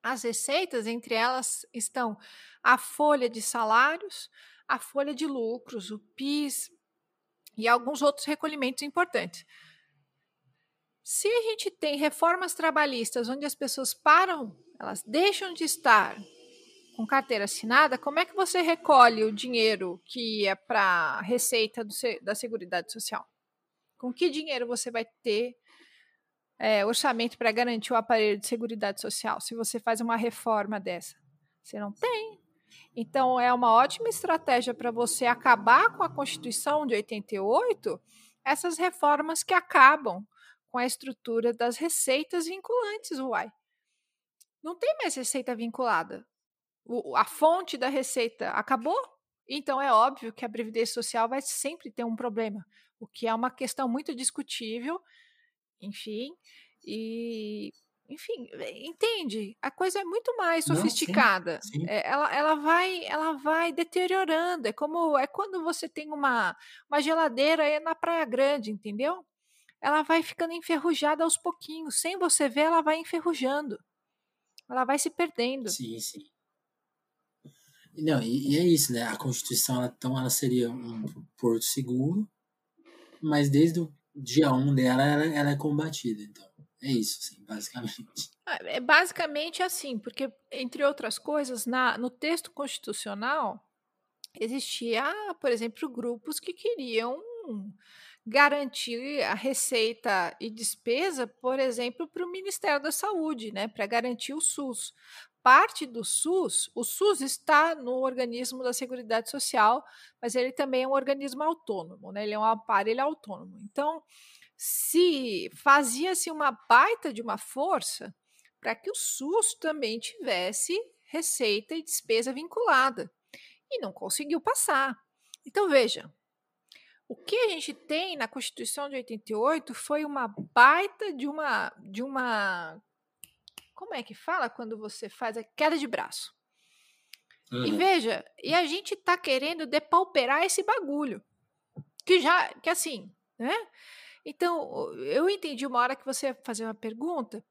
As receitas, entre elas estão a folha de salários, a folha de lucros, o PIS e alguns outros recolhimentos importantes. Se a gente tem reformas trabalhistas onde as pessoas param, elas deixam de estar com carteira assinada, como é que você recolhe o dinheiro que é para a receita do, da Seguridade Social? Com que dinheiro você vai ter é, orçamento para garantir o aparelho de segurança social se você faz uma reforma dessa? Você não tem. Então, é uma ótima estratégia para você acabar com a Constituição de 88, essas reformas que acabam com a estrutura das receitas vinculantes, uai. Não tem mais receita vinculada. O, a fonte da receita acabou, então é óbvio que a Previdência Social vai sempre ter um problema, o que é uma questão muito discutível enfim, e enfim, entende? A coisa é muito mais sofisticada. Não, sim, sim. É, ela, ela, vai, ela vai deteriorando. É como é quando você tem uma, uma geladeira na Praia Grande, entendeu? Ela vai ficando enferrujada aos pouquinhos. Sem você ver, ela vai enferrujando. Ela vai se perdendo. Sim, sim. Não, e, e é isso, né? A Constituição, ela, então, ela seria um porto seguro, mas desde o dia 1 um dela, ela, ela é combatida, então. É isso, assim, basicamente. Ah, *laughs* é basicamente assim, porque, entre outras coisas, na, no texto constitucional, existia, por exemplo, grupos que queriam garantir a receita e despesa, por exemplo, para o Ministério da Saúde, né, para garantir o SUS. Parte do SUS, o SUS está no organismo da Seguridade Social, mas ele também é um organismo autônomo, né, ele é um aparelho autônomo. Então, se fazia-se uma baita de uma força para que o SUS também tivesse receita e despesa vinculada. E não conseguiu passar. Então, veja, o que a gente tem na Constituição de 88 foi uma baita de uma de uma como é que fala quando você faz a queda de braço? Uhum. E veja, e a gente está querendo depauperar esse bagulho. Que já, que assim, né? Então, eu entendi uma hora que você ia fazer uma pergunta,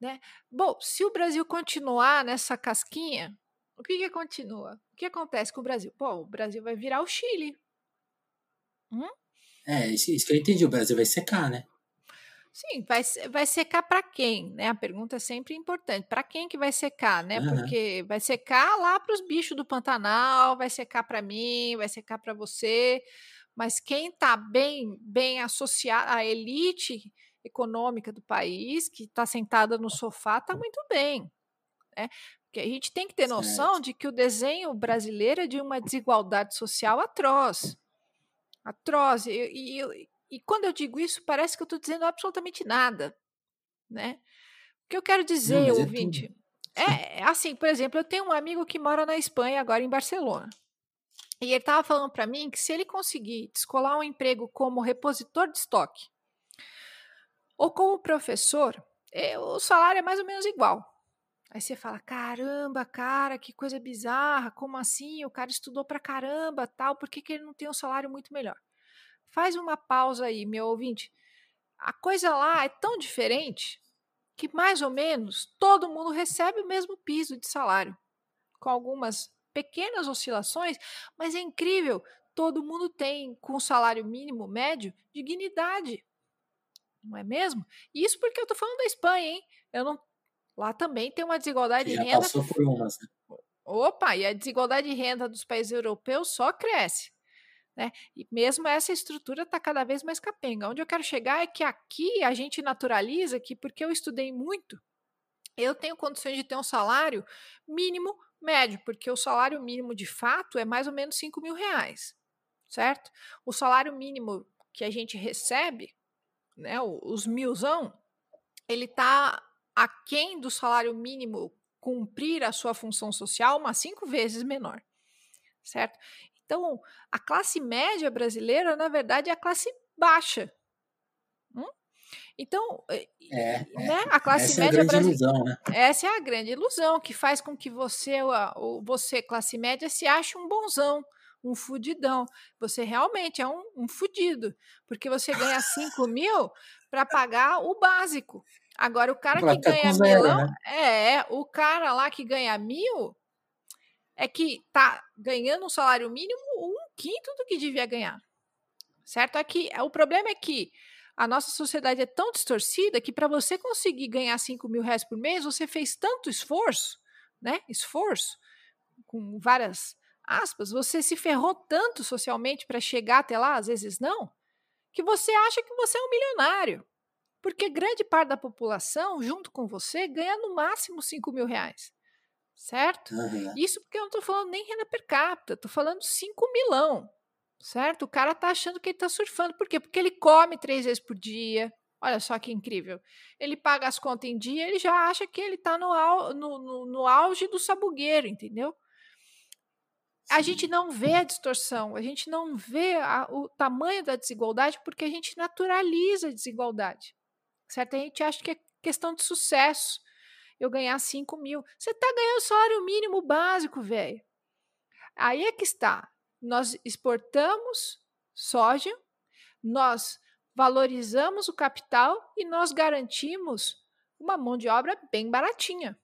né? Bom, se o Brasil continuar nessa casquinha, o que que continua? O que acontece com o Brasil? Pô, o Brasil vai virar o Chile. Hum? É, isso, isso que eu entendi. O Brasil vai secar, né? Sim, vai, vai secar para quem? Né? A pergunta é sempre importante. Para quem que vai secar, né? Uhum. Porque vai secar lá para os bichos do Pantanal, vai secar para mim, vai secar para você. Mas quem está bem, bem associado à elite econômica do país, que está sentada no sofá, está muito bem. Né? Porque a gente tem que ter noção certo. de que o desenho brasileiro é de uma desigualdade social atroz atroz. E, e, e quando eu digo isso, parece que eu estou dizendo absolutamente nada, né? O que eu quero dizer, Não, é ouvinte, é, é, assim, por exemplo, eu tenho um amigo que mora na Espanha, agora em Barcelona. E ele estava falando para mim que se ele conseguir descolar um emprego como repositor de estoque ou como professor, é, o salário é mais ou menos igual. Aí você fala: caramba, cara, que coisa bizarra, como assim? O cara estudou pra caramba, tal, por que, que ele não tem um salário muito melhor? Faz uma pausa aí, meu ouvinte. A coisa lá é tão diferente que mais ou menos todo mundo recebe o mesmo piso de salário, com algumas pequenas oscilações, mas é incrível, todo mundo tem com o salário mínimo médio dignidade. Não é mesmo? Isso porque eu tô falando da Espanha, hein? Eu não Lá também tem uma desigualdade de renda. Passou por umas, né? Opa, e a desigualdade de renda dos países europeus só cresce. Né? E mesmo essa estrutura está cada vez mais capenga. Onde eu quero chegar é que aqui a gente naturaliza que, porque eu estudei muito, eu tenho condições de ter um salário mínimo médio, porque o salário mínimo de fato é mais ou menos 5 mil reais, certo? O salário mínimo que a gente recebe, né, os milzão, ele está aquém do salário mínimo cumprir a sua função social, umas cinco vezes menor, certo? Então, a classe média brasileira, na verdade, é a classe baixa. Hum? Então, é, é, né, a classe essa média é a grande ilusão, né? Essa é a grande ilusão que faz com que você, você, classe média, se ache um bonzão, um fudidão. Você realmente é um, um fudido, porque você ganha 5 mil para pagar o básico. Agora, o cara que ganha zero, milão, né? é, o cara lá que ganha mil é que tá ganhando um salário mínimo um quinto do que devia ganhar. Certo? Aqui, o problema é que a nossa sociedade é tão distorcida que para você conseguir ganhar 5 mil reais por mês, você fez tanto esforço, né? Esforço, com várias aspas, você se ferrou tanto socialmente para chegar até lá, às vezes não, que você acha que você é um milionário. Porque grande parte da população, junto com você, ganha no máximo 5 mil reais. Certo? Uhum. Isso porque eu não estou falando nem renda per capita, estou falando 5 milão. Certo? O cara tá achando que ele está surfando. Por quê? Porque ele come três vezes por dia. Olha só que incrível. Ele paga as contas em dia, ele já acha que ele está no, no, no, no auge do sabugueiro, entendeu? a gente não vê a distorção, a gente não vê a, o tamanho da desigualdade porque a gente naturaliza a desigualdade. Certo? A gente acha que é questão de sucesso eu ganhar 5 mil. Você está ganhando salário mínimo básico, velho. Aí é que está. Nós exportamos soja, nós valorizamos o capital e nós garantimos uma mão de obra bem baratinha.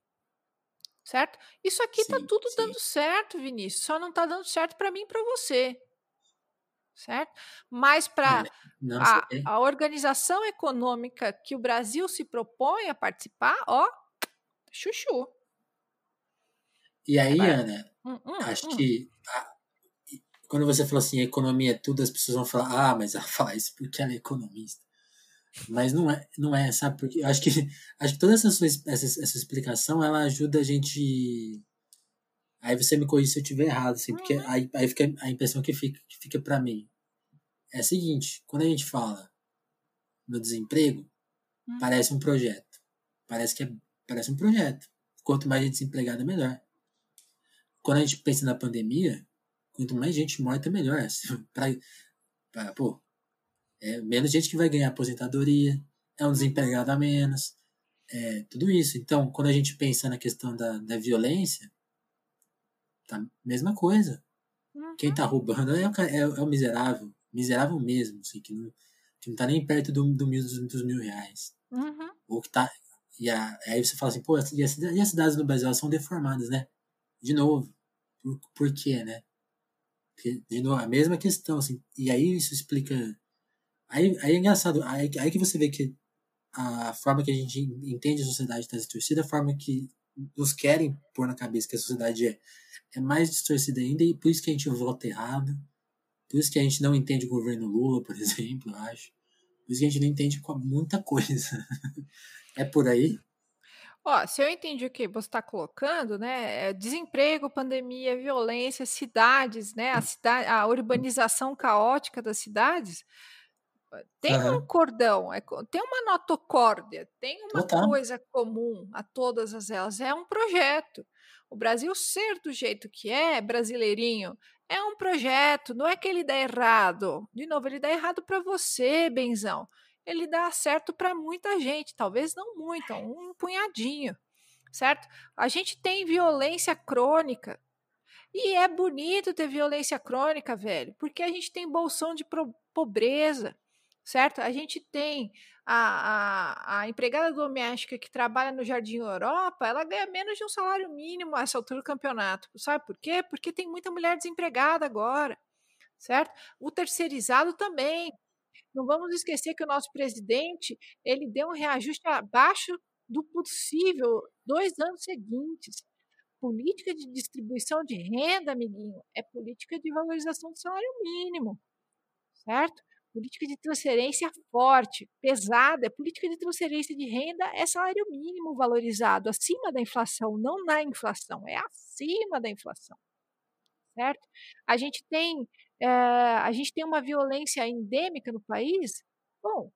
Certo? Isso aqui está tudo sim. dando certo, Vinícius. Só não está dando certo para mim e para você certo? Mas para a, a, organização econômica que o Brasil se propõe a participar, ó, chuchu. E aí, Agora, Ana, hum, hum, acho hum. que a, quando você falou assim, economia é tudo, as pessoas vão falar, ah, mas ela *laughs* fala isso porque ela é economista. Mas não é, não é, sabe? Porque acho que *laughs* acho que toda essa sua essa, essa explicação ela ajuda a gente. Aí você me corrige se eu estiver errado, assim, porque uhum. aí, aí fica a impressão que fica, que fica para mim. É a seguinte, quando a gente fala no desemprego, hum. parece um projeto. Parece que é, parece um projeto. Quanto mais gente desempregada, melhor. Quando a gente pensa na pandemia, quanto mais gente morta, melhor. *laughs* pra, pra, pô, é menos gente que vai ganhar aposentadoria, é um desempregado a menos, é tudo isso. Então, quando a gente pensa na questão da, da violência, tá mesma coisa. Uhum. Quem tá roubando é o, é, é o miserável, miserável mesmo, assim, que não, que não tá nem perto do, do mil, dos, dos mil reais. Uhum. Ou que tá. E a, aí você fala assim, pô, e as, e as cidades no Brasil são deformadas, né? De novo. Por, por quê, né? Porque, de novo, a mesma questão, assim. E aí isso explica Aí, aí é engraçado, aí, aí que você vê que a forma que a gente entende a sociedade está distorcida, a forma que nos querem pôr na cabeça que a sociedade é, é mais distorcida ainda, e por isso que a gente vota errado, por isso que a gente não entende o governo Lula, por *laughs* exemplo, eu acho. Por isso que a gente não entende muita coisa. É por aí? Ó, se eu entendi o que você está colocando, né? É desemprego, pandemia, violência, cidades, né? A, cidade, a urbanização caótica das cidades tem uhum. um cordão, é, tem uma notocórdia, tem uma Total. coisa comum a todas as elas, é um projeto. O Brasil ser do jeito que é, brasileirinho, é um projeto, não é que ele dá errado. De novo, ele dá errado para você, benzão. Ele dá certo para muita gente, talvez não muito, um punhadinho, certo? A gente tem violência crônica. E é bonito ter violência crônica, velho, porque a gente tem bolsão de pobreza certo? A gente tem a, a, a, empregada doméstica que trabalha no Jardim Europa, ela ganha menos de um salário mínimo a essa altura do campeonato. Sabe por quê? Porque tem muita mulher desempregada agora, certo? O terceirizado também. Não vamos esquecer que o nosso presidente ele deu um reajuste abaixo do possível dois anos seguintes. Política de distribuição de renda, amiguinho, é política de valorização do salário mínimo, certo? política de transferência forte, pesada, é política de transferência de renda é salário mínimo valorizado, acima da inflação, não na inflação, é acima da inflação. Certo? A gente tem, é, a gente tem uma violência endêmica no país. Bom,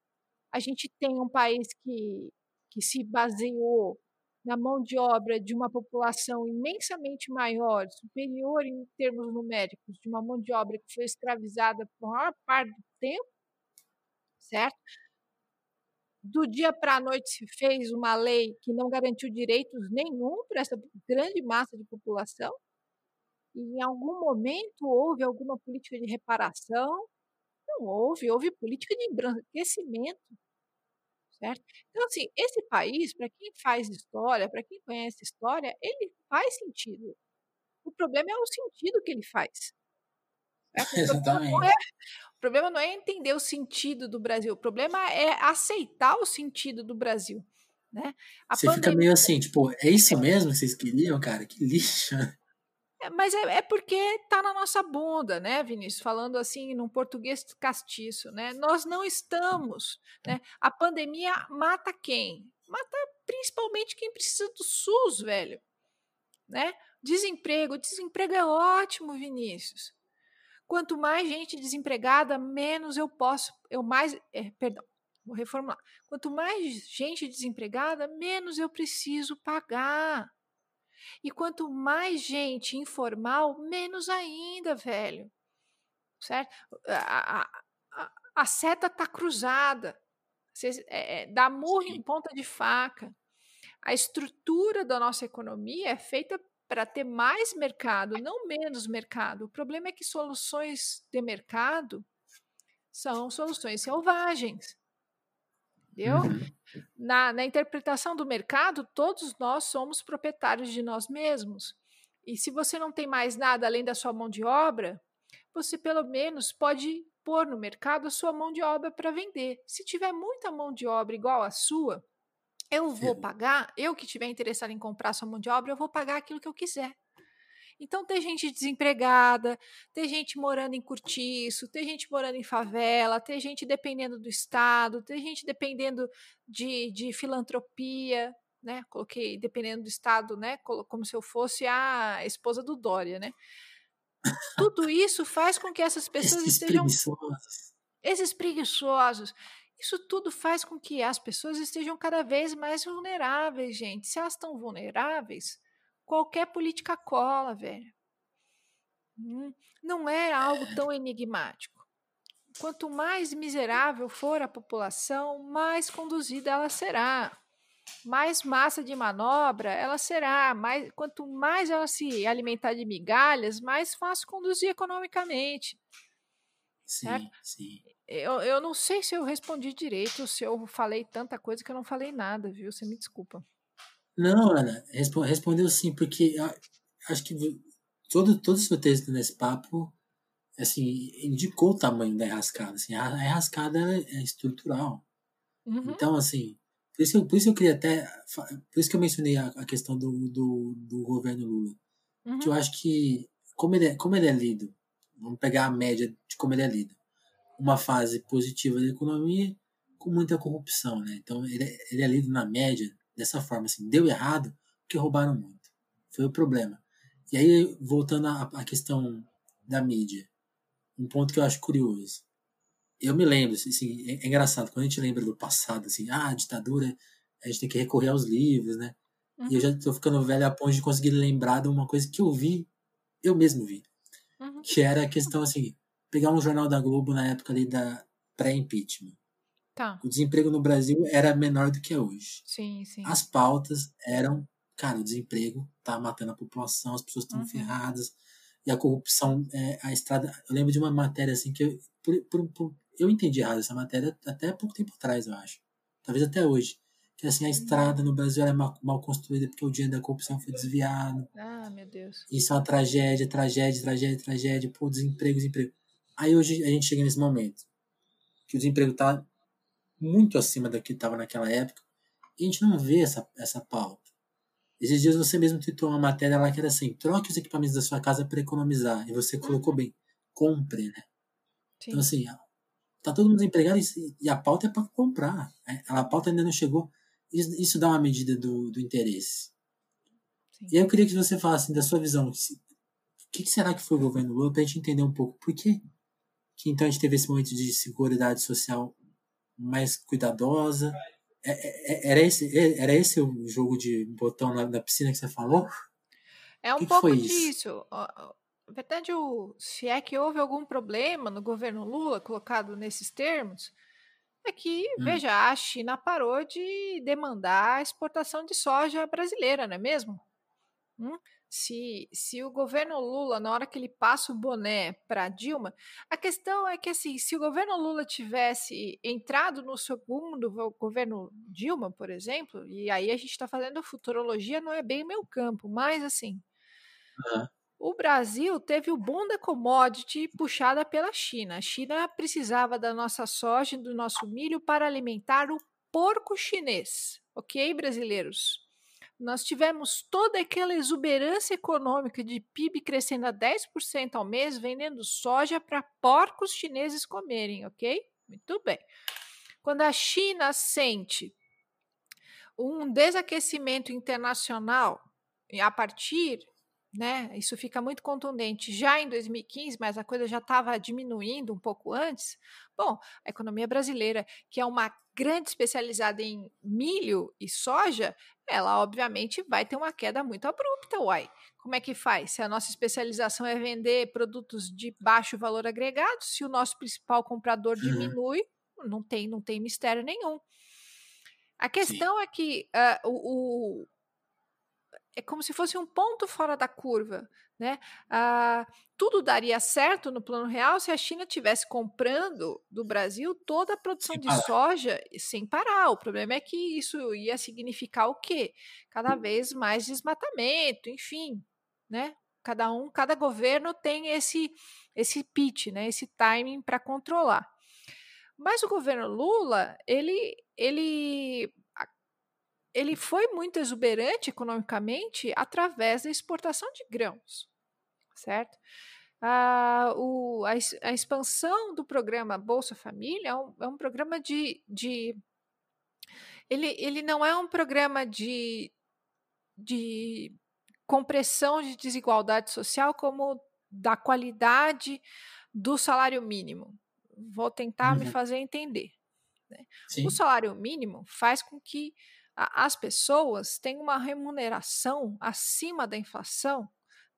a gente tem um país que, que se baseou na mão de obra de uma população imensamente maior, superior em termos numéricos, de uma mão de obra que foi escravizada por maior parte do tempo, certo? Do dia para a noite se fez uma lei que não garantiu direitos nenhum para essa grande massa de população. E em algum momento houve alguma política de reparação? Não houve, houve política de embranquecimento. Certo? Então, assim, esse país, para quem faz história, para quem conhece história, ele faz sentido. O problema é o sentido que ele faz. *laughs* Exatamente. É, problema não é entender o sentido do Brasil, o problema é aceitar o sentido do Brasil. Né? A Você pandemia... fica meio assim, tipo, é isso mesmo que vocês queriam, cara? Que lixo. É, mas é, é, porque tá na nossa bunda, né, Vinícius? Falando assim, num português castiço, né? Nós não estamos, né? A pandemia mata quem? Mata principalmente quem precisa do SUS, velho, né? Desemprego, desemprego é ótimo, Vinícius. Quanto mais gente desempregada, menos eu posso, eu mais, é, perdão, vou reformular. Quanto mais gente desempregada, menos eu preciso pagar. E quanto mais gente informal, menos ainda, velho. Certo? A, a, a, seta tá cruzada. Você, é, é, dá murro em ponta de faca. A estrutura da nossa economia é feita para ter mais mercado, não menos mercado. O problema é que soluções de mercado são soluções selvagens. Entendeu? Uhum. Na, na interpretação do mercado, todos nós somos proprietários de nós mesmos. E se você não tem mais nada além da sua mão de obra, você pelo menos pode pôr no mercado a sua mão de obra para vender. Se tiver muita mão de obra igual a sua, eu vou pagar, eu que estiver interessado em comprar sua mão de obra, eu vou pagar aquilo que eu quiser. Então tem gente desempregada, tem gente morando em cortiço, tem gente morando em favela, tem gente dependendo do Estado, tem gente dependendo de, de filantropia, né? Coloquei dependendo do Estado, né? Como se eu fosse a esposa do Dória, né? Tudo isso faz com que essas pessoas Esses estejam. preguiçosos. Esses preguiçosos. Isso tudo faz com que as pessoas estejam cada vez mais vulneráveis, gente. Se elas estão vulneráveis, qualquer política cola, velho. Hum, não é algo tão enigmático. Quanto mais miserável for a população, mais conduzida ela será. Mais massa de manobra ela será. Mais, quanto mais ela se alimentar de migalhas, mais fácil conduzir economicamente. Sim, certo? sim. Eu, eu não sei se eu respondi direito, se eu falei tanta coisa que eu não falei nada, viu? Você me desculpa. Não, Ana, respo- respondeu sim, porque acho que todo, todo o seu texto nesse papo, assim, indicou o tamanho da enrascada. Assim, a enrascada é estrutural. Uhum, Então, assim, por isso, eu, por isso eu queria até. Por isso que eu mencionei a, a questão do, do, do governo Lula. uhum, Que eu acho que, como ele, é, como ele é lido, vamos pegar a média de como ele é lido. Uma fase positiva da economia com muita corrupção, né? Então, ele, é- ele é lido na média dessa forma, assim, deu errado porque roubaram muito. Foi o problema. E aí, voltando à, à questão da mídia, um ponto que eu acho curioso eu me lembro, assim, é, é engraçado, quando a gente lembra do passado, assim, ah, a ditadura, a gente tem que recorrer aos livros, né? E eu uhum, já tô ficando velho a ponto de conseguir lembrar de uma coisa que eu vi, eu mesmo vi, uhum. que era a questão, assim, pegar um jornal da Globo na época ali da pré-impeachment. Tá. O desemprego no Brasil era menor do que é hoje. Sim, sim. As pautas eram, cara, o desemprego tá matando a população, as pessoas estão Uhum. ferradas, e a corrupção, é, a estrada. Eu lembro de uma matéria assim que eu, por, por, por- eu entendi errado essa matéria até pouco tempo atrás, eu acho. Talvez até hoje. Que assim, a estrada no Brasil era mal, mal construída porque o dinheiro da corrupção foi desviado. Ah, meu Deus. Isso é uma tragédia, tragédia, tragédia, tragédia, pô, desemprego, desemprego. Aí hoje a gente chega nesse momento que o desemprego tá muito acima do que estava naquela época e a gente não vê essa, essa pauta. Esses dias você mesmo tweetou uma matéria lá que era assim: troque os equipamentos da sua casa para economizar. E você colocou bem: compre, né? Sim. Então, assim, tá todo mundo desempregado e, e a pauta é para comprar. né? A pauta ainda não chegou. Isso, isso dá uma medida do, do interesse. sim. E eu queria que você falasse da sua visão. O que, que será que foi o governo Lula para a gente entender um pouco por quê que então a gente teve esse momento de seguridade social mais cuidadosa? É- é- é- Era esse, é- era esse o jogo de botão na, na piscina que você falou? É um que que pouco foi isso? disso. Na verdade, o, se é que houve algum problema no governo Lula colocado nesses termos, é que, Hum. veja, a China parou de demandar a exportação de soja brasileira, não é mesmo? Hum? Se, se o governo Lula, na hora que ele passa o boné para Dilma, a questão é que, assim, se o governo Lula tivesse entrado no segundo go- governo Dilma, por exemplo, e aí a gente está fazendo futurologia, não é bem o meu campo, mas, assim, Aham. o Brasil teve o boom da commodity puxada pela China. A China precisava da nossa soja e do nosso milho para alimentar o porco chinês. Ok, brasileiros? Nós tivemos toda aquela exuberância econômica de PIB crescendo a 10% ao mês, vendendo soja para porcos chineses comerem, ok? Muito bem. Quando a China sente um desaquecimento internacional a partir né? Isso fica muito contundente já em 2015, mas a coisa já estava diminuindo um pouco antes. Bom, a economia brasileira, que é uma grande especializada em milho e soja, ela obviamente vai ter uma queda muito abrupta, uai. Como é que faz? Se a nossa especialização é vender produtos de baixo valor agregado, se o nosso principal comprador Uhum. diminui, não tem, não tem mistério nenhum. A questão é que o, o- é como se fosse um ponto fora da curva, né? Ah, tudo daria certo no plano real se a China tivesse comprando do Brasil toda a produção de soja sem parar. O problema é que isso ia significar o quê? Cada vez mais desmatamento, enfim, né? Cada um, cada governo tem esse esse pitch, né? Esse timing para controlar. Mas o governo Lula, ele ele ele foi muito exuberante economicamente através da exportação de grãos. certo? Ah, o, a, a, expansão do programa Bolsa Família é um, é um programa de, de ele, ele não é um programa de, de compressão de desigualdade social como da qualidade do salário mínimo. Vou tentar uhum. me fazer entender. Né? O salário mínimo faz com que a, as pessoas tenham uma remuneração acima da inflação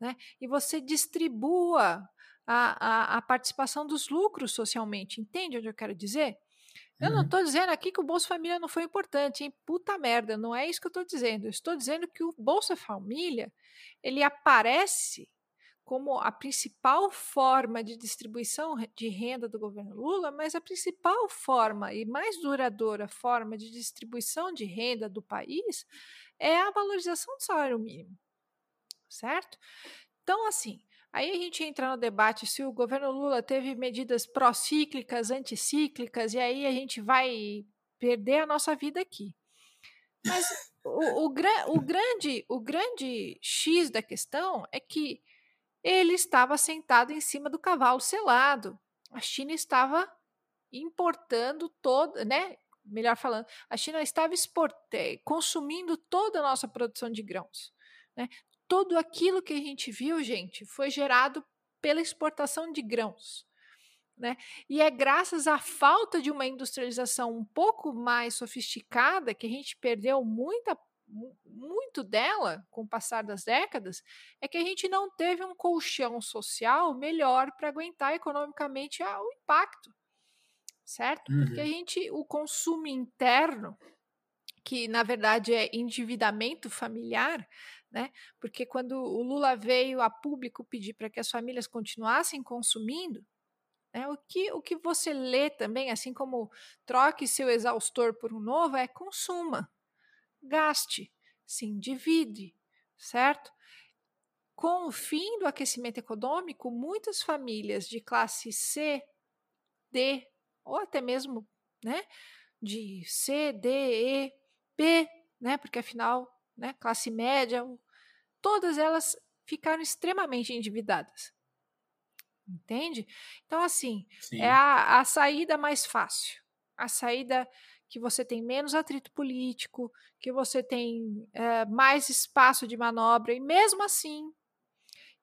né? e você distribua a, a, a participação dos lucros socialmente. Entende onde eu quero dizer? Eu não estou uhum. dizendo aqui que o Bolsa Família não foi importante, hein? Puta merda, não é isso que eu estou dizendo. Eu estou dizendo que o Bolsa Família ele aparece como a principal forma de distribuição de renda do governo Lula, mas a principal forma e mais duradoura forma de distribuição de renda do país é a valorização do salário mínimo, certo? Então, assim, aí a gente entra no debate se o governo Lula teve medidas pró-cíclicas, anticíclicas, e aí a gente vai perder a nossa vida aqui. Mas o, o, o, grande, o grande X da questão é que ele estava sentado em cima do cavalo selado. A China estava importando toda, né? Melhor falando, a China estava consumindo toda a nossa produção de grãos. Né? Tudo aquilo que a gente viu, gente, foi gerado pela exportação de grãos. Né? E é graças à falta de uma industrialização um pouco mais sofisticada que a gente perdeu muita muito dela, com o passar das décadas, é que a gente não teve um colchão social melhor para aguentar economicamente o impacto, certo? Uhum. Porque a gente, o consumo interno, que na verdade é endividamento familiar, né? Porque quando o Lula veio a público pedir para que as famílias continuassem consumindo, né, o, que, o que você lê também, assim como troque seu exaustor por um novo, é consuma gaste, se endivide, certo? Com o fim do aquecimento econômico, muitas famílias de classe C, D, ou até mesmo né, de C, D, E, B, né, porque afinal, né, classe média, todas elas ficaram extremamente endividadas. Entende? Então, assim, Sim. é a, a saída mais fácil. A saída que você tem menos atrito político, que você tem é, mais espaço de manobra, e mesmo assim,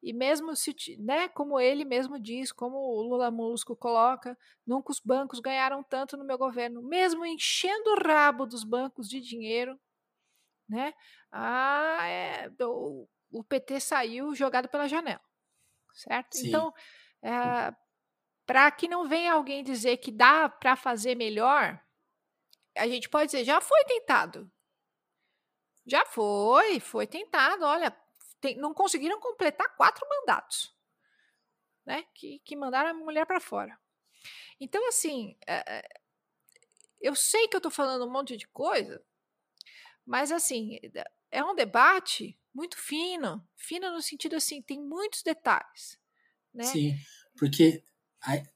e mesmo se, né, como ele mesmo diz, como o Lula Molusco coloca, nunca os bancos ganharam tanto no meu governo, mesmo enchendo o rabo dos bancos de dinheiro, né, ah, é, o, o PT saiu jogado pela janela, certo? Sim. Então, é, para que não venha alguém dizer que dá para fazer melhor, a gente pode dizer, já foi tentado. Já foi, foi tentado. Olha, tem, não conseguiram completar quatro mandatos, né? Que, que mandaram a mulher para fora. Então, assim, é, eu sei que eu estou falando um monte de coisa, mas, assim, é um debate muito fino, fino no sentido assim, tem muitos detalhes. Né? Sim, porque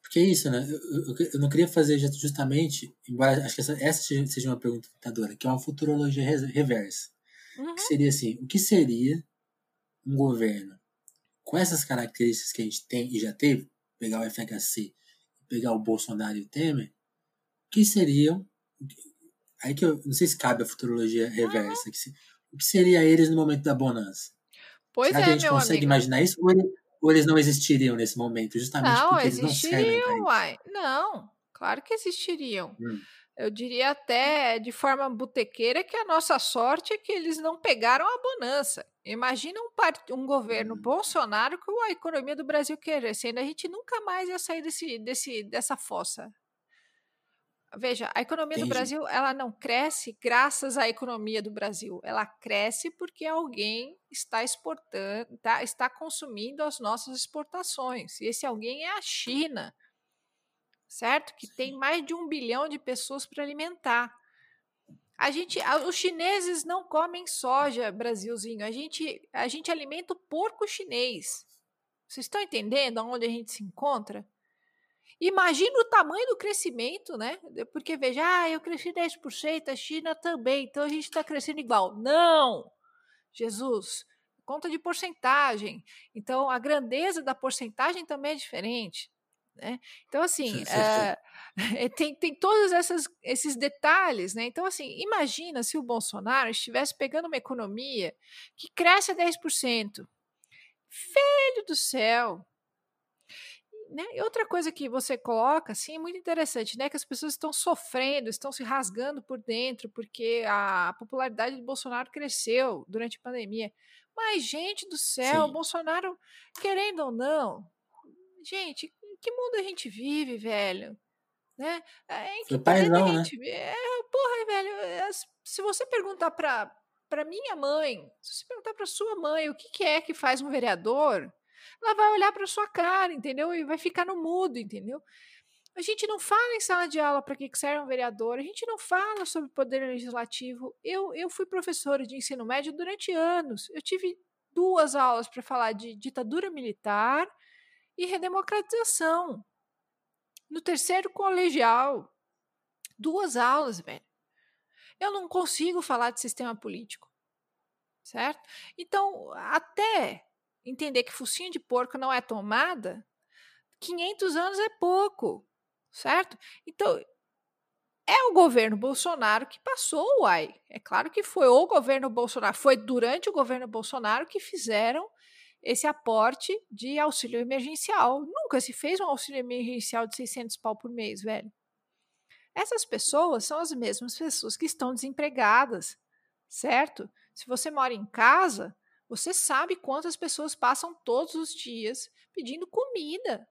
porque é isso, né? Eu, eu, eu, não queria fazer justamente, embora acho que essa, essa seja uma pergunta tentadora, que é uma futurologia reversa. Uhum. Que seria assim: o que seria um governo com essas características que a gente tem e já teve, pegar o FHC, pegar o Bolsonaro e o Temer, o que seriam. Aí que eu não sei se cabe a futurologia reversa. Uhum. Que se, o que seria eles no momento da bonança? Pois Será é, que a gente consegue amigo. imaginar isso? Ou ele, ou eles não existiriam nesse momento, justamente não, porque eles não servem uai. Não, claro que existiriam. Hum. Eu diria até de forma botequeira que a nossa sorte é que eles não pegaram a bonança. Imagina um, part... um governo hum. Bolsonaro com a economia do Brasil crescendo. A gente nunca mais ia sair desse, desse, dessa fossa. Veja, a economia Entendi. do Brasil ela não cresce graças à economia do Brasil. Ela cresce porque alguém está exportando, tá, está consumindo as nossas exportações. E esse alguém é a China, certo? Que tem mais de um bilhão de pessoas para alimentar. A gente, os chineses não comem soja, Brasilzinho. A gente, a gente alimenta o porco chinês. Vocês estão entendendo onde a gente se encontra? Imagina o tamanho do crescimento, né? Porque veja, ah, eu cresci 10%, a China também, então a gente está crescendo igual. Não! Jesus, conta de porcentagem. Então, a grandeza da porcentagem também é diferente. Né? Então, assim, é, *laughs* tem, tem todos essas, esses detalhes. Né? Então, assim, imagina se o Bolsonaro estivesse pegando uma economia que cresce a 10%. Filho do céu! Né? E outra coisa que você coloca, assim, é muito interessante, né? Que as pessoas estão sofrendo, estão se rasgando por dentro, porque a popularidade do Bolsonaro cresceu durante a pandemia. Mas, gente do céu, Sim. Bolsonaro, querendo ou não, gente, em que mundo a gente vive, velho? Né? É, em que paizão, a né? gente né? vive? É, porra, velho, é, se você perguntar para para minha mãe, se você perguntar para sua mãe o que, que é que faz um vereador, ela vai olhar para sua cara, entendeu? E vai ficar no mudo, entendeu? A gente não fala em sala de aula para que serve um vereador, a gente não fala sobre poder legislativo. Eu, eu fui professora de ensino médio durante anos. Eu tive duas aulas para falar de ditadura militar e redemocratização. No terceiro colegial, duas aulas, velho. Eu não consigo falar de sistema político, certo? Então, até entender que focinho de porco não é tomada, 500 anos é pouco, certo? Então, é o governo Bolsonaro que passou o AI. É claro que foi o governo Bolsonaro, foi durante o governo Bolsonaro que fizeram esse aporte de auxílio emergencial. Nunca se fez um auxílio emergencial de 600 pau por mês, velho. Essas pessoas são as mesmas pessoas que estão desempregadas, certo? Se você mora em casa, você sabe quantas pessoas passam todos os dias pedindo comida.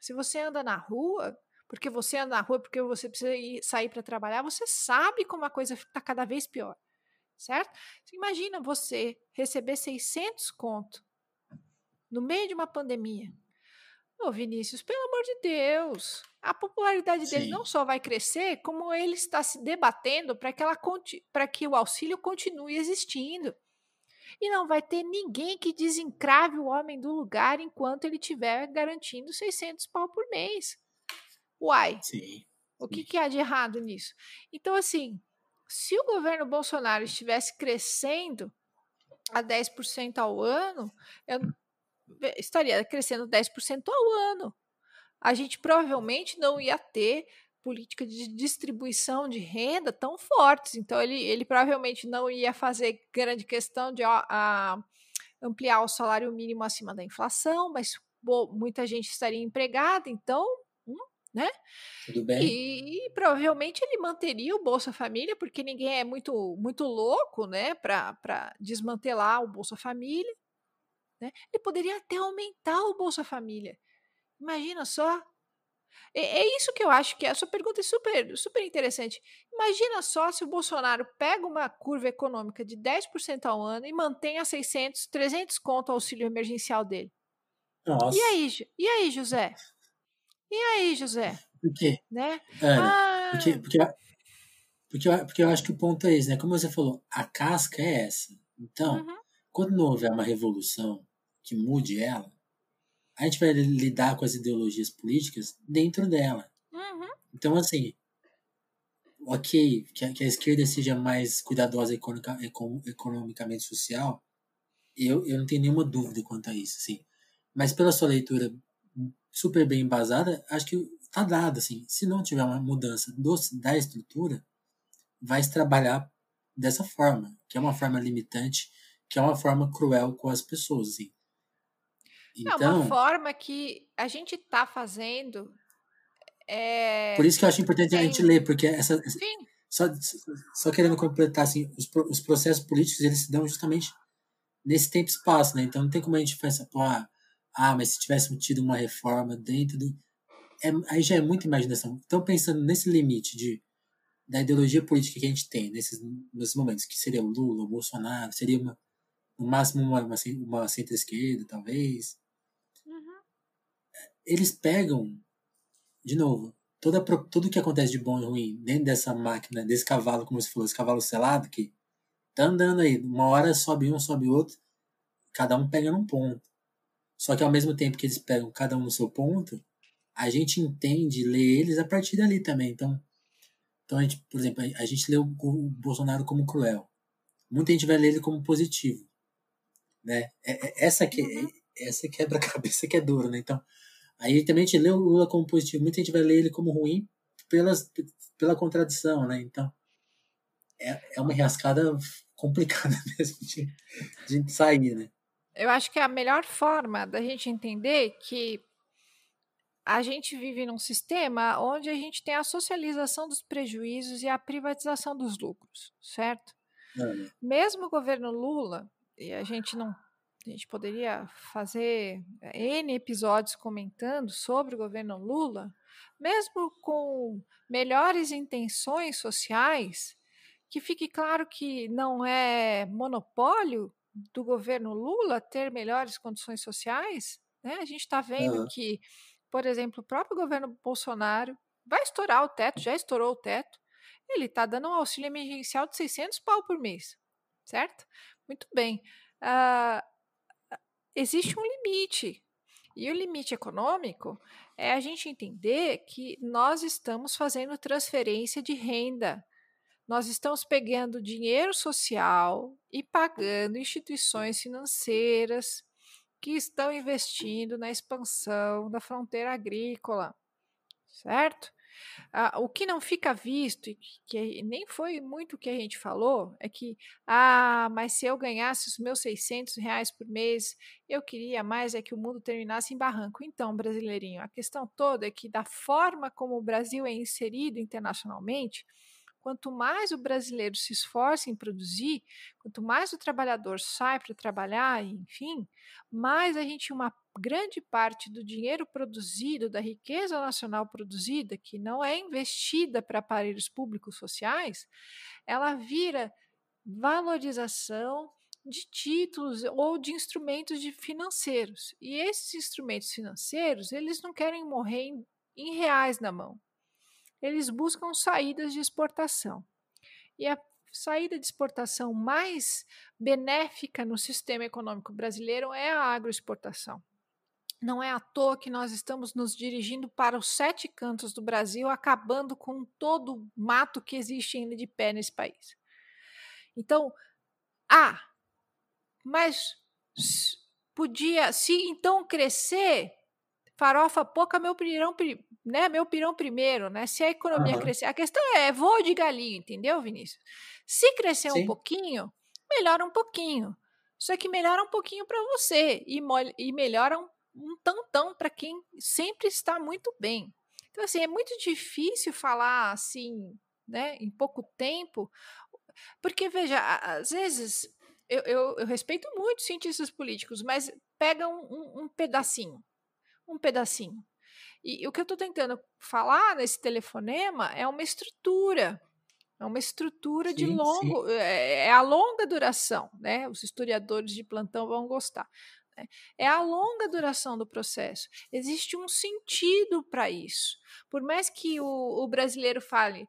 Se você anda na rua, porque você anda na rua, porque você precisa ir, sair para trabalhar, você sabe como a coisa está cada vez pior, certo? Imagina você receber 600 conto no meio de uma pandemia. Ô Vinícius, pelo amor de Deus, a popularidade Sim. dele não só vai crescer, como ele está se debatendo para que, que o auxílio continue existindo e não vai ter ninguém que desencrave o homem do lugar enquanto ele estiver garantindo 600 pau por mês. Uai, sim, o que, que há de errado nisso? Então, assim, se o governo Bolsonaro estivesse crescendo a 10% ao ano, eu estaria crescendo 10% ao ano. A gente provavelmente não ia ter política de distribuição de renda tão fortes. Então, ele, ele provavelmente não ia fazer grande questão de ó, a, ampliar o salário mínimo acima da inflação, mas muita gente estaria empregada, então, hum, né? Tudo bem. E, e, provavelmente ele manteria o Bolsa Família, porque ninguém é muito, muito louco, né, para desmantelar o Bolsa Família. Né? Ele poderia até aumentar o Bolsa Família. Imagina só, é, é isso que eu acho que é. A sua pergunta é super, super interessante. Imagina só se o Bolsonaro pega uma curva econômica de 10% ao ano e mantém a 600, 300 conto ao auxílio emergencial dele. Nossa. E aí, e aí, José? E aí, José? Por quê? Né? ah... porque, porque, porque, eu, porque eu acho que o ponto é esse, né? Como você falou, a casca é essa. Então, uhum. quando não houver uma revolução que mude ela, a gente vai lidar com as ideologias políticas dentro dela. Uhum. Então, assim, ok, que a, que a, esquerda seja mais cuidadosa economicamente social, eu, eu não tenho nenhuma dúvida quanto a isso, assim. Mas pela sua leitura super bem embasada, acho que está dado, assim. Se não tiver uma mudança do, da estrutura, vai se trabalhar dessa forma, que é uma forma limitante, que é uma forma cruel com as pessoas, assim. Então, é uma então forma que a gente está fazendo. É... Por isso que eu acho importante a gente ler, porque essa. Sim. Só, só querendo completar, assim, os, os processos políticos eles se dão justamente nesse tempo e espaço, né? Então não tem como a gente pensar, pô, ah, ah mas se tivéssemos tido uma reforma dentro do. É, aí já é muita imaginação. Então, pensando nesse limite de, da ideologia política que a gente tem nesses, nesses momentos, que seria o Lula, o Bolsonaro, seria uma, no máximo uma, uma, uma centro-esquerda, talvez, eles pegam, de novo, toda, tudo que acontece de bom e ruim dentro dessa máquina, desse cavalo, como você falou, esse cavalo selado, que tá andando aí, uma hora sobe um, sobe outro, cada um pega num ponto. Só que ao mesmo tempo que eles pegam cada um no seu ponto, a gente entende, lê eles a partir dali também. Então, então a gente, por exemplo, a gente lê o Bolsonaro como cruel. Muita gente vai ler ele como positivo. Né? É, é, essa, que, uhum. essa quebra-cabeça que é *laughs* dura, né? Então, aí também a gente lê o Lula como positivo, muita gente vai ler ele como ruim pelas, pela contradição, né? Então, é, é uma enrascada complicada *laughs* mesmo de, de sair, né? Eu acho que a melhor forma da gente entender que a gente vive num sistema onde a gente tem a socialização dos prejuízos e a privatização dos lucros, certo? É. Mesmo o governo Lula, e a gente não. A gente poderia fazer N episódios comentando sobre o governo Lula, mesmo com melhores intenções sociais, que fique claro que não é monopólio do governo Lula ter melhores condições sociais. Né? A gente está vendo que por exemplo, o próprio governo Bolsonaro vai estourar o teto, já estourou o teto, ele está dando um auxílio emergencial de 600 pau por mês, certo? Muito bem. Uh, existe um limite. E o limite econômico é a gente entender que nós estamos fazendo transferência de renda. Nós estamos pegando dinheiro social e pagando instituições financeiras, que estão investindo na expansão da fronteira agrícola, certo? Ah, o que não fica visto, e que nem foi muito o que a gente falou, é que, ah, mas se eu ganhasse os meus 600 reais por mês, eu queria mais é que o mundo terminasse em barranco. Então, brasileirinho, a questão toda é que, da forma como o Brasil é inserido internacionalmente, Quanto mais o brasileiro se esforça em produzir, quanto mais o trabalhador sai para trabalhar, enfim, mais a gente, uma grande parte do dinheiro produzido, da riqueza nacional produzida, que não é investida para aparelhos públicos sociais, ela vira valorização de títulos ou de instrumentos de financeiros. E esses instrumentos financeiros, eles não querem morrer em, em reais na mão eles buscam saídas de exportação. E a saída de exportação mais benéfica no sistema econômico brasileiro é a agroexportação. Não é à toa que nós estamos nos dirigindo para os sete cantos do Brasil, acabando com todo o mato que existe ainda de pé nesse país. Então, ah, mas podia, se então crescer, farofa pouca, meu pirão, né, meu pirão primeiro, né? Se a economia uhum. crescer, a questão é, é voo de galinha, entendeu, Vinícius? Se crescer Sim. um pouquinho, melhora um pouquinho. Só que melhora um pouquinho para você e, e melhora um, um tantão para quem sempre está muito bem. Então, assim, é muito difícil falar assim, né, em pouco tempo, porque, veja, às vezes eu, eu, eu respeito muito cientistas políticos, mas pega um, um, um pedacinho um pedacinho. E, e o que eu estou tentando falar nesse telefonema é uma estrutura. É uma estrutura sim, de longo, é, é, a longa duração, né? Os historiadores de plantão vão gostar. Né? É a longa duração do processo. Existe um sentido para isso. Por mais que o, o brasileiro fale,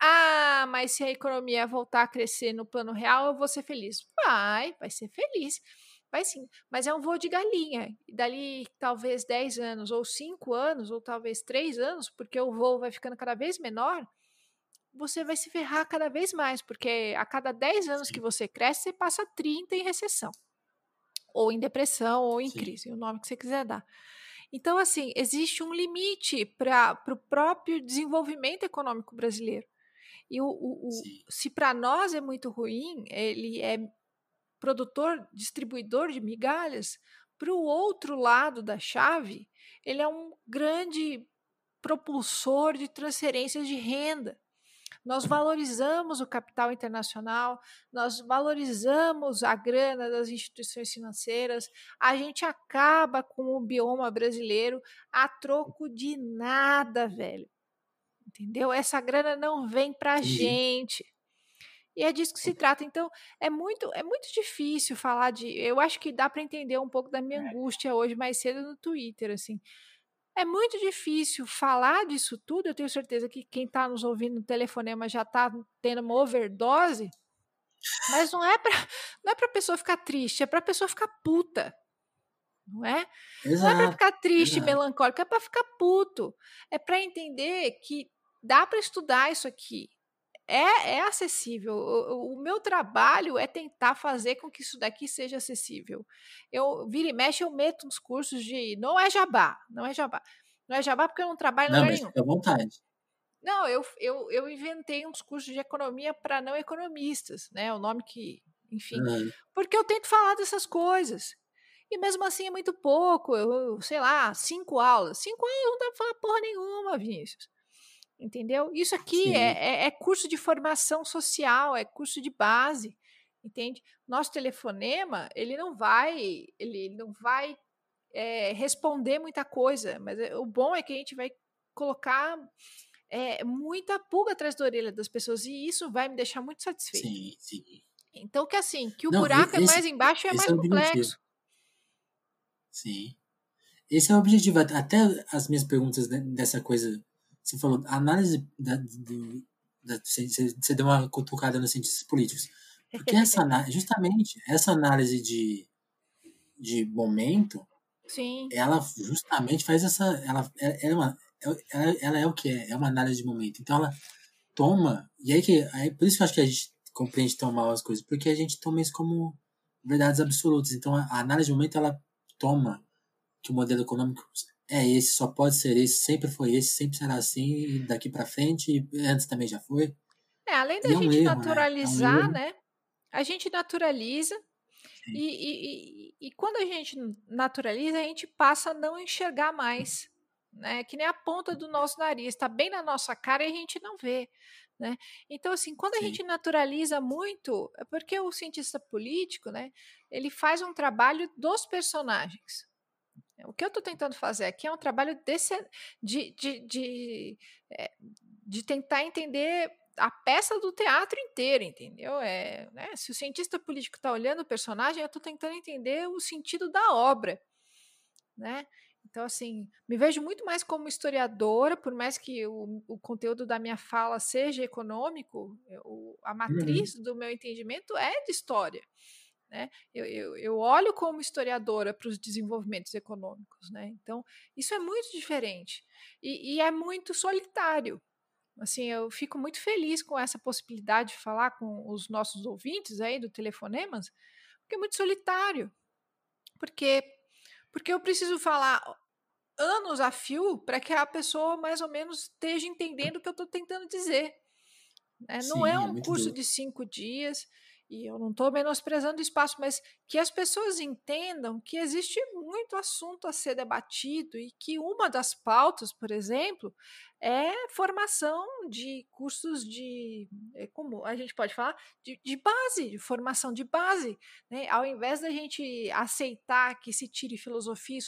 ah, mas se a economia voltar a crescer no plano real, eu vou ser feliz. Vai, vai ser feliz. Vai sim, mas é um voo de galinha. E dali talvez 10 anos, ou 5 anos, ou talvez 3 anos, porque o voo vai ficando cada vez menor, você vai se ferrar cada vez mais, porque a cada 10 anos sim. que você cresce, você passa 30 em recessão. Ou em depressão, ou em sim. crise, o nome que você quiser dar. Então, assim, existe um limite para o próprio desenvolvimento econômico brasileiro. E o, o, o se para nós é muito ruim, ele é produtor, distribuidor de migalhas, para o outro lado da chave, ele é um grande propulsor de transferências de renda. Nós valorizamos o capital internacional, nós valorizamos a grana das instituições financeiras, a gente acaba com o bioma brasileiro a troco de nada, velho. Entendeu? Essa grana não vem para a gente. E é disso que se trata. Então, é muito, é muito difícil falar de. Eu acho que dá para entender um pouco da minha é. angústia hoje, mais cedo no Twitter, assim. É muito difícil falar disso tudo. Eu tenho certeza que quem está nos ouvindo no telefonema já está tendo uma overdose. Mas não é para *laughs* não é para pessoa ficar triste, é para pessoa ficar puta. Não é? Exato, não é para ficar triste, exato. melancólico, é para ficar puto. É para entender que dá para estudar isso aqui é, é acessível. O, o, meu trabalho é tentar fazer com que isso daqui seja acessível. Eu vira e mexe, eu meto uns cursos de. Não é jabá, não é jabá. Não é jabá porque eu não trabalho não, lugar mas nenhum. Fica à vontade. Não, eu, eu, eu inventei uns cursos de economia para não economistas, né? O nome que, enfim. Uhum. Porque eu tento falar dessas coisas. E mesmo assim é muito pouco. Eu, sei lá, cinco aulas. Cinco aulas não dá pra falar porra nenhuma, Vinícius. Entendeu? Isso aqui é, é, é, curso de formação social, é curso de base, entende? Nosso telefonema, ele não vai, ele não vai é, responder muita coisa, mas é, o bom é que a gente vai colocar é, muita pulga atrás da orelha das pessoas e isso vai me deixar muito satisfeito. Sim, sim. Então que assim, que o não, buraco é esse, é mais embaixo e é mais é complexo. Sim. Esse é o objetivo. Até as minhas perguntas dessa coisa você falou, análise da, do, da, você, você deu uma cutucada nos cientistas políticos. Porque essa *laughs* justamente essa análise de, de momento, Sim. ela justamente faz essa. Ela, ela, é uma, ela, ela é o que é, é uma análise de momento. Então ela toma. E aí que. Aí, por isso que eu acho que a gente compreende tão mal as coisas, porque a gente toma isso como verdades absolutas. Então a, a análise de momento ela toma que o modelo econômico é esse, só pode ser esse, sempre foi esse, sempre será assim, daqui para frente, antes também já foi. É, além da e gente é um erro, naturalizar, né? É um né? A gente naturaliza e, e, e, quando a gente naturaliza, a gente passa a não enxergar mais. Né? Que nem a ponta do nosso nariz, está bem na nossa cara e a gente não vê. Né? Então, assim, quando a Sim. gente naturaliza muito, é porque o cientista político, né, ele faz um trabalho dos personagens. O que eu estou tentando fazer aqui é um trabalho desse, de, de, de, é, de tentar entender a peça do teatro inteiro, entendeu? É, né? Se o cientista político está olhando o personagem, eu estou tentando entender o sentido da obra, né? Então, assim, me vejo muito mais como historiadora, por mais que o, o conteúdo da minha fala seja econômico, eu, a uhum. matriz uhum. do meu entendimento é de história. Né? Eu, eu, eu olho como historiadora para os desenvolvimentos econômicos. Né? Então, isso é muito diferente e, e é muito solitário. Assim, eu fico muito feliz com essa possibilidade de falar com os nossos ouvintes aí do Telefonemas, porque é muito solitário. Porque, porque eu preciso falar anos a fio para que a pessoa mais ou menos esteja entendendo o que eu estou tentando dizer. Né? Sim, Não é um é curso de cinco dias e eu não estou menosprezando o espaço, mas que as pessoas entendam que existe muito assunto a ser debatido e que uma das pautas, por exemplo, é formação de cursos de, é como a gente pode falar, de, de base, de formação de base. Né? Ao invés da gente aceitar que se tire filosofia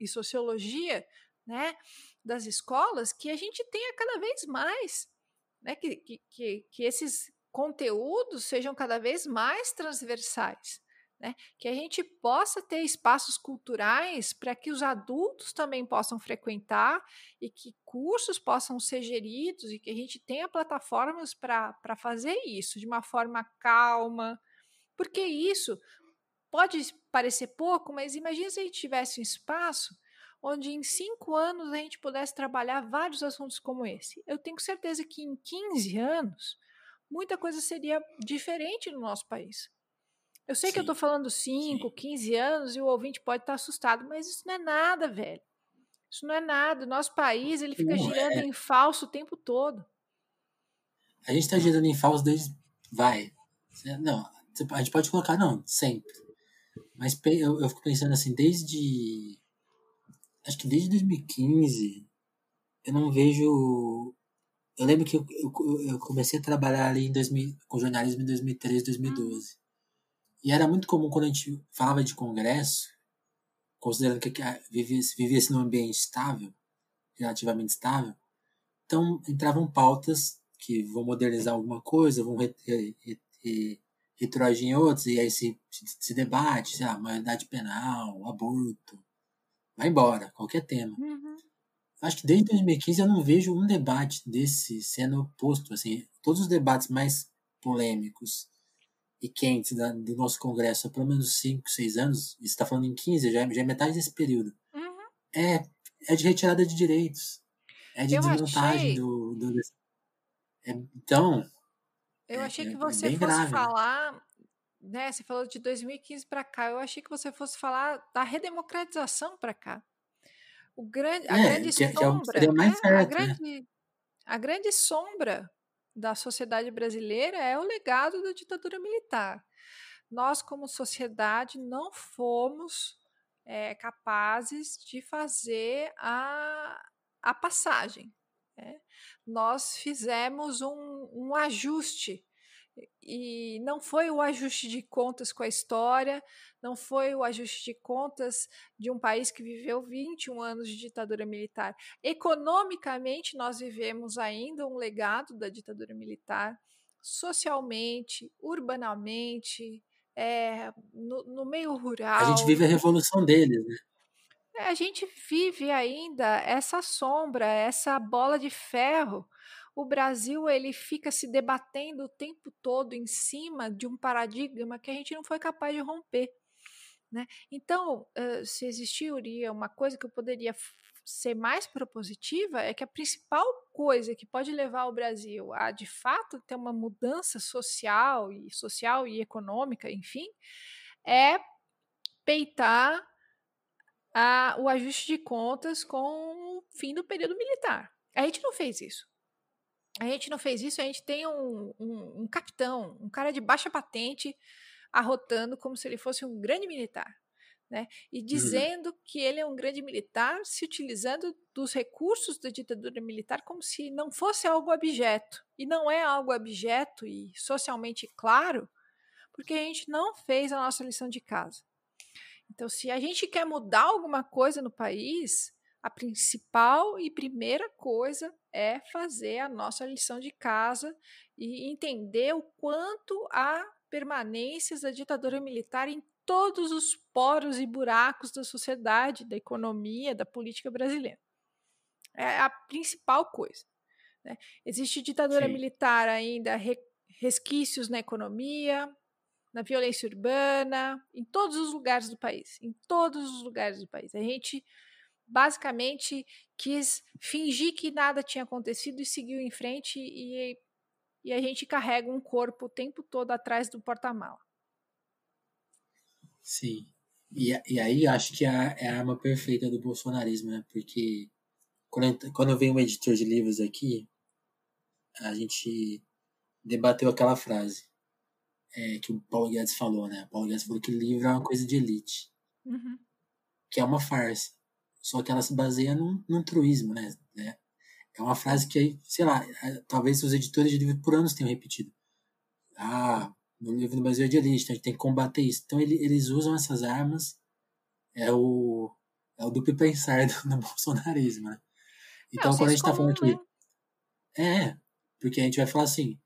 e sociologia né, das escolas, que a gente tenha cada vez mais. Né, que, que, que esses conteúdos sejam cada vez mais transversais. Né? Que a gente possa ter espaços culturais para que os adultos também possam frequentar e que cursos possam ser geridos e que a gente tenha plataformas para fazer isso de uma forma calma. Porque isso pode parecer pouco, mas imagine se a gente tivesse um espaço onde em cinco anos a gente pudesse trabalhar vários assuntos como esse. Eu tenho certeza que em 15 anos muita coisa seria diferente no nosso país. Eu sei sim, que eu estou falando 5, 15 anos e o ouvinte pode estar tá assustado, mas isso não é nada, velho. Isso não é nada. O nosso país ele fica não girando é. em falso o tempo todo. A gente está girando em falso desde. Vai. Não, a gente pode colocar, não, sempre. Mas eu, eu fico pensando assim, desde. Acho que desde 2015, eu não vejo eu lembro que eu, eu, eu, comecei a trabalhar ali em 2000, com jornalismo em 2013, 2012. Uhum. E era muito comum quando a gente falava de congresso, considerando que vivia-se vivia num ambiente estável, relativamente estável, então entravam pautas que vão modernizar alguma coisa, vão retroagir em outros, e aí se, se debate, sei lá, maioridade penal, aborto, vai embora, qualquer tema. Uhum acho que desde 2015 eu não vejo um debate desse sendo posto. Assim, todos os debates mais polêmicos e quentes da, do nosso Congresso há pelo menos 5, 6 anos, e você está falando em 15, já, é, já é metade desse período, uhum. é, é de retirada de direitos. É de eu desmontagem achei... do. do é, então. Eu É, achei é que você bem fosse grave, falar, né? Você falou de 2015 para cá. Eu achei que você fosse falar da redemocratização para cá. O grande, a É, grande que, é- que é sombra, seria né? mais A certo, né? grande, a grande sombra da sociedade brasileira é o legado da ditadura militar. Nós, como sociedade, não fomos é, capazes de fazer a, a passagem. né? Nós fizemos um, um ajuste e não foi o ajuste de contas com a história, não foi o ajuste de contas de um país que viveu 21 anos de ditadura militar. Economicamente, nós vivemos ainda um legado da ditadura militar, socialmente, urbanamente, é, no, no meio A gente rural. vive a revolução deles, né? É, a gente vive ainda essa sombra, essa bola de ferro. O Brasil ele fica se debatendo o tempo todo em cima de um paradigma que a gente não foi capaz de romper. Né? Então, se existiria uma coisa que eu poderia ser mais propositiva, é que a principal coisa que pode levar o Brasil a, de fato, ter uma mudança social e social e econômica, enfim, é peitar a, o ajuste de contas com o fim do período militar. A gente não fez isso. A gente não fez isso, a gente tem um, um, um capitão, um cara de baixa patente, arrotando como se ele fosse um grande militar. Né? E dizendo uhum. que ele é um grande militar, se utilizando dos recursos da ditadura militar como se não fosse algo objeto. E não é algo objeto e socialmente claro, porque a gente não fez a nossa lição de casa. Então, se a gente quer mudar alguma coisa no país, a principal e primeira coisa é fazer a nossa lição de casa e entender o quanto há permanências da ditadura militar em todos os poros e buracos da sociedade, da economia, da política brasileira. É a principal coisa. Né? Existe ditadura Sim. militar ainda, resquícios na economia, na violência urbana, em todos os lugares do país, em todos os lugares do país. A gente basicamente quis fingir que nada tinha acontecido e seguiu em frente e, e a gente carrega um corpo o tempo todo atrás do porta-mala. Sim. E, e aí acho que é, é a arma perfeita do bolsonarismo, né? Porque quando, quando vem um editor de livros aqui, a gente debateu aquela frase é, que o Paulo Guedes falou, né? O Paulo Guedes falou que livro é uma coisa de elite. Uhum. Que é uma farsa. Só que ela se baseia num, num truísmo, né? É uma frase que, sei lá, talvez os editores de livro por anos tenham repetido. Ah, no livro do Brasil é de elite, então a gente tem que combater isso. Então ele, eles usam essas armas, é o, é o duplo pensar do, do bolsonarismo, né? Então é, quando a gente tá falando né? aqui. É, porque a gente vai falar assim: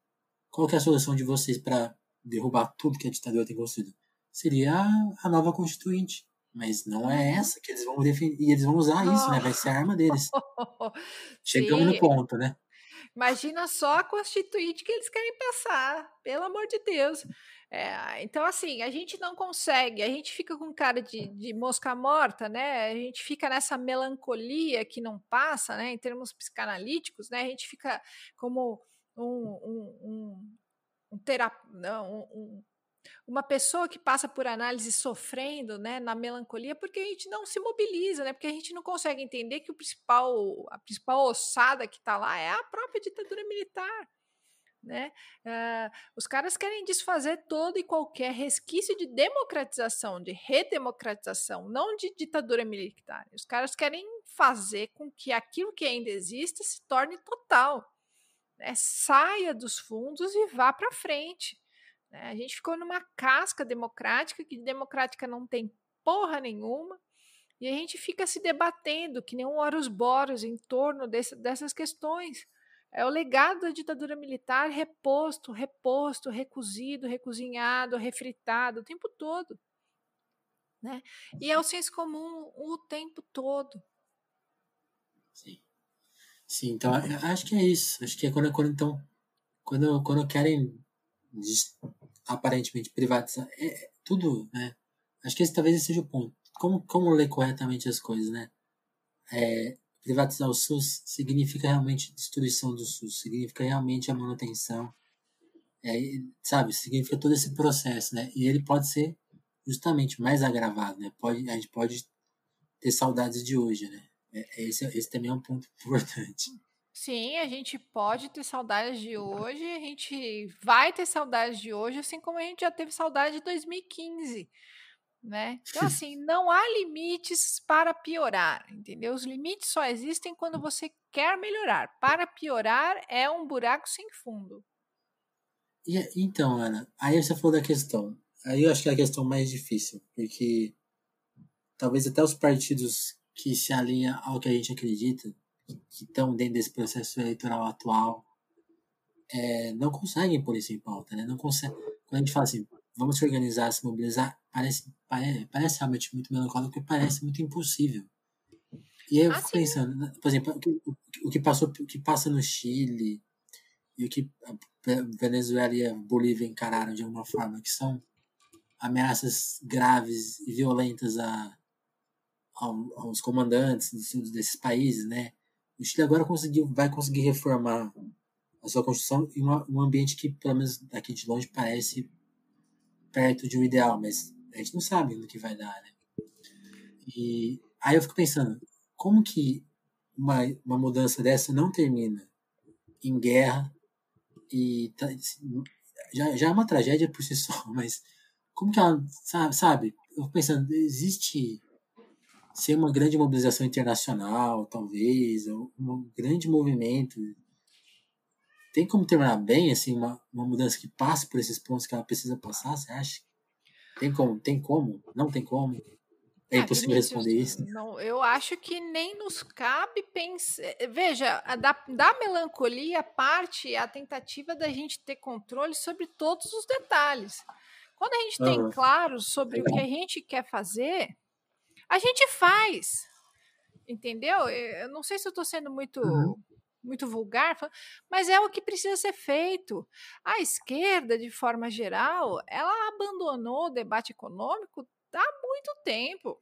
qual que é a solução de vocês para derrubar tudo que a ditadura tem construído? Seria a, a nova Constituinte. Mas não é essa que eles vão defender. E eles vão usar isso, né? Vai ser a arma deles. *laughs* Chegamos no ponto, né? Imagina só a constituinte que eles querem passar, pelo amor de Deus. É, então, assim, a gente não consegue, a gente fica com cara de, de, mosca morta, né? A gente fica nessa melancolia que não passa, né? Em termos psicanalíticos, né? A gente fica como um, um, um, um terapeuta, um, uma pessoa que passa por análise sofrendo, né, na melancolia, porque a gente não se mobiliza, né, porque a gente não consegue entender que o principal, a principal ossada que está lá é a própria ditadura militar. Né? Uh, os caras querem desfazer todo e qualquer resquício de democratização, de redemocratização, não de ditadura militar. Os caras querem fazer com que aquilo que ainda existe se torne total, né? saia dos fundos e vá para frente. Né? A gente ficou numa casca democrática, que democrática não tem porra nenhuma, e a gente fica se debatendo, que nem um Horus Boros, em torno desse, dessas questões. É o legado da ditadura militar reposto, reposto, recozido, recozinhado, refritado o tempo todo. Né? E é o senso comum o tempo todo. Sim. Sim, então acho que é isso. Acho que é quando, quando então, quando, quando querem aparentemente privatizar é, tudo, né? Acho que esse talvez esse seja o ponto. Como, como ler corretamente as coisas, né? É, privatizar o SUS significa realmente destruição do SUS, significa realmente a manutenção É, sabe, significa todo esse processo, né? E ele pode ser justamente mais agravado, né? Pode, a gente pode ter saudades de hoje, né? É, esse, esse também é um ponto *laughs* importante. Sim, a gente pode ter saudades de hoje, a gente vai ter saudades de hoje, assim como a gente já teve saudade de 2015, né? Então, *laughs* assim, não há limites para piorar, entendeu? Os limites só existem quando você quer melhorar. Para piorar é um buraco sem fundo. E, então, Ana, aí você falou da questão. Aí eu acho que é a questão mais difícil, porque talvez até os partidos que se alinham ao que a gente acredita que estão dentro desse processo eleitoral atual é, não conseguem pôr isso em pauta, né? Não consegue. Quando a gente fala assim, vamos se organizar, se mobilizar, parece, parece, parece realmente muito melancólico, porque parece muito impossível. E aí eu ah, fico sim. pensando, né? por exemplo, o que, o que passou, o que passa no Chile e o que a Venezuela e a Bolívia encararam de alguma forma, que são ameaças graves e violentas a, aos comandantes desses países, né? O Chile agora conseguiu, vai conseguir reformar a sua construção em uma, um ambiente que, pelo menos daqui de longe, parece perto de um ideal, mas a gente não sabe no que vai dar, né? E aí eu fico pensando, como que uma, uma mudança dessa não termina em guerra e tá, já, já é uma tragédia por si só, *laughs* mas como que ela, sabe, sabe eu fico pensando, existe ser uma grande mobilização internacional, talvez, um grande movimento. Tem como terminar bem, assim, uma, uma mudança que passe por esses pontos que ela precisa passar, você acha? Tem como? Tem como? Não tem como? É ah, impossível responder isso. Não, eu acho que nem nos cabe pensar. Veja, da, da melancolia parte a tentativa da gente ter controle sobre todos os detalhes. Quando a gente tem claro sobre o que a gente quer fazer, a gente faz. Entendeu? Eu não sei se eu estou sendo muito. Uhum. Muito vulgar, mas é o que precisa ser feito. A esquerda, de forma geral, ela abandonou o debate econômico há muito tempo.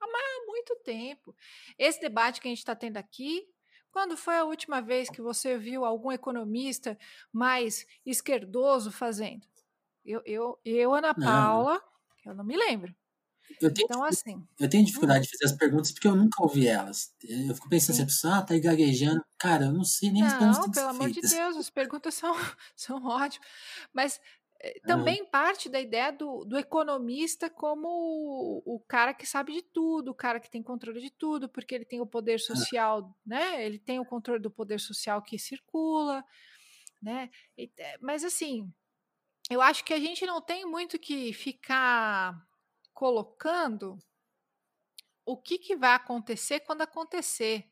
Há muito tempo. Esse debate que a gente está tendo aqui quando foi a última vez que você viu algum economista mais esquerdoso fazendo? Eu, eu, eu Ana Paula, não. eu não me lembro. Eu tenho, então, assim. Eu tenho dificuldade hum. de fazer as perguntas porque eu nunca ouvi elas. Eu fico pensando assim, a pessoa ah, tá aí gaguejando. Cara, eu não sei nem as perguntas. Não, pelo amor feitas. de Deus, as perguntas são, *laughs* são ótimas. Mas eh, também ah. parte da ideia do, do economista como o, o, cara que sabe de tudo, o cara que tem controle de tudo, porque ele tem o poder social, ah. né? Ele tem o controle do poder social que circula, né? E, eh, mas assim, eu acho que a gente não tem muito que ficar colocando o que, que vai acontecer quando acontecer.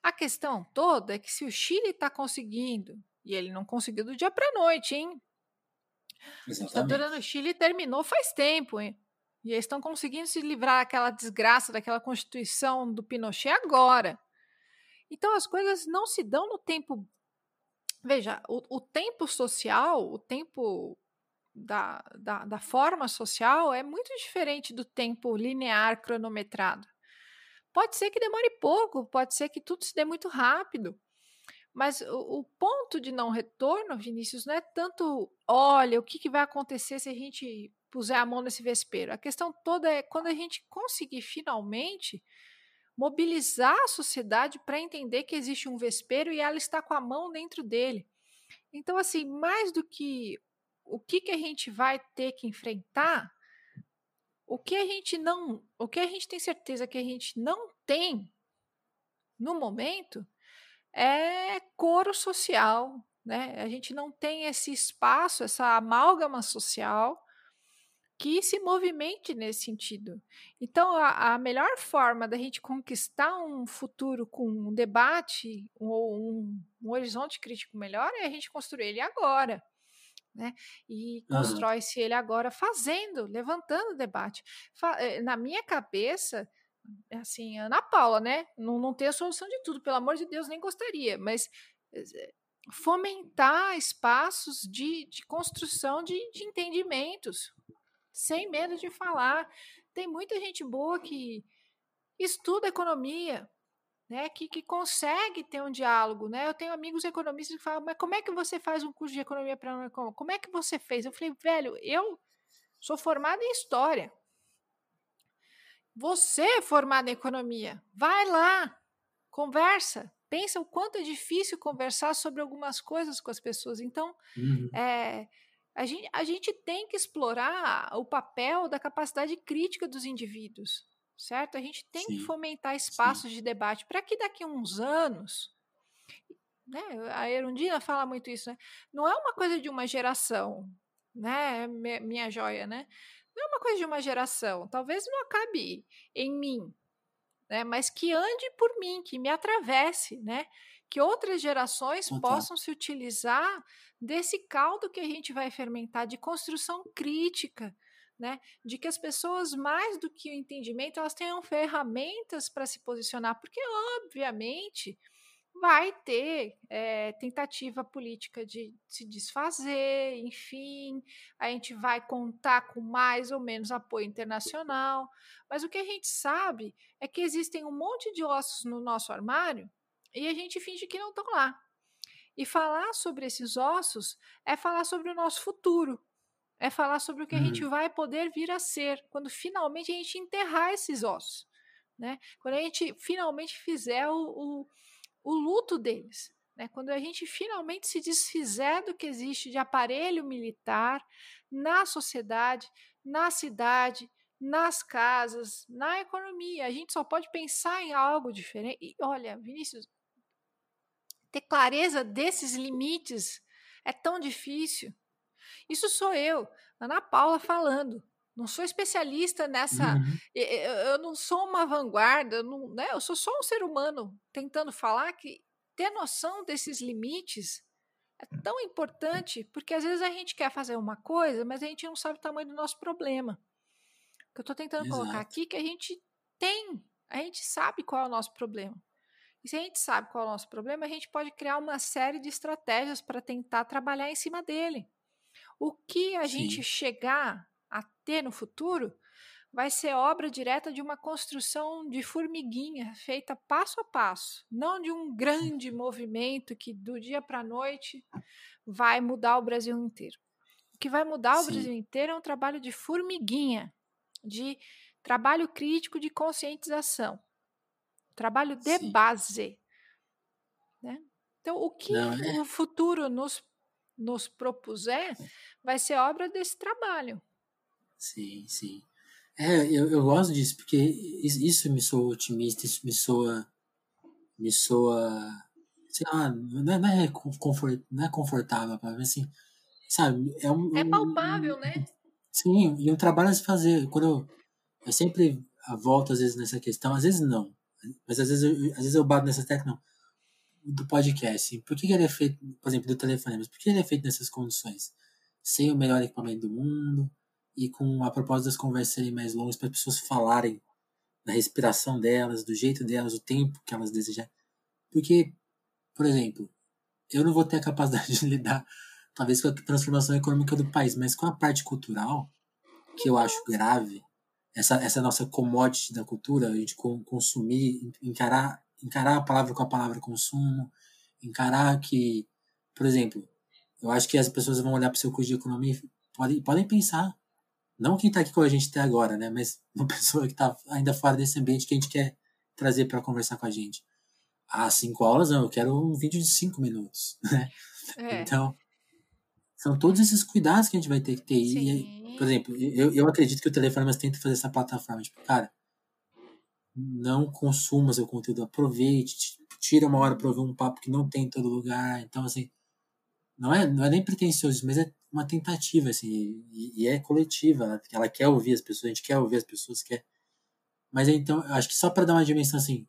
A questão toda é que se o Chile está conseguindo, e ele não conseguiu do dia para a noite, hein? Exatamente. A ditadura no Chile terminou faz tempo, hein? E eles estão conseguindo se livrar daquela desgraça, daquela constituição do Pinochet agora. Então as coisas não se dão no tempo. Veja, o, o tempo social, o tempo da, da, da forma social é muito diferente do tempo linear cronometrado. Pode ser que demore pouco, pode ser que tudo se dê muito rápido. Mas o, o, ponto de não retorno, Vinícius, não é tanto, olha, o que, que, vai acontecer se a gente puser a mão nesse vespeiro. A questão toda é quando a gente conseguir finalmente mobilizar a sociedade para entender que existe um vespeiro e ela está com a mão dentro dele. Então, assim, mais do que o que, que a gente vai ter que enfrentar, o que a gente não, o que a gente tem certeza que a gente não tem no momento é coro social, né? A gente não tem esse espaço, essa amálgama social que se movimente nesse sentido. Então, a, a melhor forma da gente conquistar um futuro com um debate ou um, um horizonte crítico melhor é a gente construir ele agora né? E constrói-se ele agora fazendo, levantando o debate. Eh, na minha cabeça, assim, Ana Paula, né? Não, não tem a solução de tudo, pelo amor de Deus, nem gostaria, mas eh, fomentar espaços de, de construção de, de entendimentos, sem medo de falar. Tem muita gente boa que estuda economia, né, que, que consegue ter um diálogo, né? Eu tenho amigos economistas que falam, mas como é que você faz um curso de economia para não econômica? Como é que você fez? Eu falei, velho, eu sou formada em história. Você é formado em economia. Vai lá, conversa, pensa o quanto é difícil conversar sobre algumas coisas com as pessoas. Então, uhum. é, a, gente, a gente tem que explorar o papel da capacidade crítica dos indivíduos certo? A gente tem sim, que fomentar espaços sim. de debate para que daqui a uns anos, né? A Erundina fala muito isso, né? Não é uma coisa de uma geração, né? Minha joia, né? Não é uma coisa de uma geração. Talvez não acabe em mim, né? Mas que ande por mim, que me atravesse, né? Que outras gerações possam se utilizar desse caldo que a gente vai fermentar de construção crítica, né, de que as pessoas, mais do que o entendimento, elas tenham ferramentas para se posicionar, porque, obviamente, vai ter é, tentativa política de se desfazer, enfim, a gente vai contar com mais ou menos apoio internacional, mas o que a gente sabe é que existem um monte de ossos no nosso armário e a gente finge que não estão lá. E falar sobre esses ossos é falar sobre o nosso futuro, é falar sobre o que a gente uhum. vai poder vir a ser quando finalmente a gente enterrar esses ossos, né? Quando a gente finalmente fizer o, o, o luto deles, né? Quando a gente finalmente se desfizer do que existe de aparelho militar na sociedade, na cidade, nas casas, na economia. A gente só pode pensar em algo diferente. E olha, Vinícius, ter clareza desses limites é tão difícil. Isso sou eu, Ana Paula falando. Não sou especialista nessa. Uhum. Eu não sou uma vanguarda, eu, não, né? eu sou só um ser humano tentando falar que ter noção desses limites é tão importante, porque às vezes a gente quer fazer uma coisa, mas a gente não sabe o tamanho do nosso problema. O que eu estou tentando Exato. colocar aqui é que a gente tem, a gente sabe qual é o nosso problema. E se a gente sabe qual é o nosso problema, a gente pode criar uma série de estratégias para tentar trabalhar em cima dele. O que a Sim. gente chegar a ter no futuro vai ser obra direta de uma construção de formiguinha, feita passo a passo, não de um grande movimento que do dia para a noite vai mudar o Brasil inteiro. O que vai mudar Sim. o Brasil inteiro é um trabalho de formiguinha, de trabalho crítico de conscientização, trabalho de Sim. base. Né? Então, o que não, é... o futuro nos nos propuser, vai ser obra desse trabalho. Sim, sim. É, eu, eu gosto disso, porque isso me soa otimista, isso me soa. me soa. sei lá, não é, não é, confort, não é confortável, mas assim, sabe? É, um, é palpável, um, né? Sim, e um trabalho a se fazer. Quando eu, eu sempre volto, às vezes, nessa questão, às vezes não, mas às vezes eu, às vezes eu bato nessa tecla, do podcast, por que, ele é feito, por exemplo, do telefonema, por que ele é feito nessas condições? Sem o melhor equipamento do mundo e com a propósito das conversas serem mais longas para as pessoas falarem da respiração delas, do jeito delas, o tempo que elas desejam. Porque, por exemplo, eu não vou ter a capacidade *laughs* de lidar, talvez, com a transformação econômica do país, mas com a parte cultural, que eu acho grave, essa, essa nossa commodity da cultura, a gente consumir, encarar encarar a palavra com a palavra consumo, encarar que, por exemplo, eu acho que as pessoas vão olhar para o seu curso de economia e podem, podem pensar, não quem está aqui com a gente até agora, né, mas *laughs* uma pessoa que está ainda fora desse ambiente que a gente quer trazer para conversar com a gente. Ah, cinco aulas, não, eu quero um vídeo de cinco minutos, *laughs* né? É. Então, são todos esses cuidados que a gente vai ter que ter. E, por exemplo, eu, eu acredito que o Telefonemas tenta fazer essa plataforma. Tipo, cara, não consuma seu conteúdo, aproveite, tira uma hora para ouvir um papo que não tem em todo lugar. Então, assim, não é, não é nem pretencioso, mas é uma tentativa, assim, e, e é coletiva. Ela, ela, quer ouvir as pessoas, a gente quer ouvir as pessoas, quer. Mas então, acho que só para dar uma dimensão assim,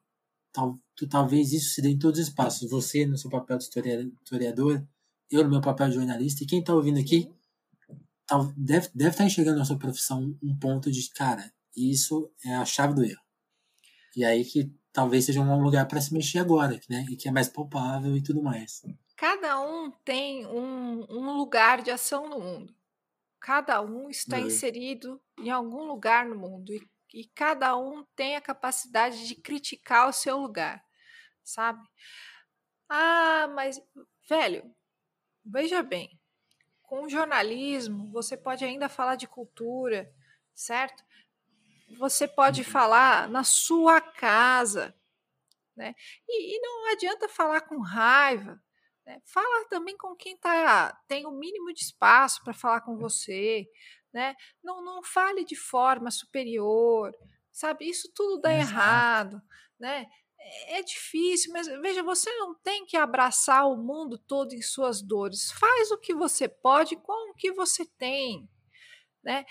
tal, tu, talvez isso se dê em todos os espaços. Você no seu papel de historiador, eu no meu papel de jornalista, e quem está ouvindo aqui tal, deve, deve estar tá enxergando na sua profissão um ponto de, cara, isso é a chave do erro. E aí que talvez seja um lugar para se mexer agora, né? E que é mais palpável e tudo mais. Cada um tem um, um lugar de ação no mundo. Cada um está é. inserido em algum lugar no mundo. E, e cada um tem a capacidade de criticar o seu lugar. sabe? Ah, mas, velho, veja bem, com o jornalismo você pode ainda falar de cultura, certo? Você pode uhum. falar na sua casa, né? E, e não adianta falar com raiva, né? Fala também com quem tá, tem o mínimo de espaço para falar com você, né? Não, não fale de forma superior, sabe? Isso tudo dá Exato. errado, né? É, é difícil, mas veja, você não tem que abraçar o mundo todo em suas dores. Faz o que você pode com o que você tem, né?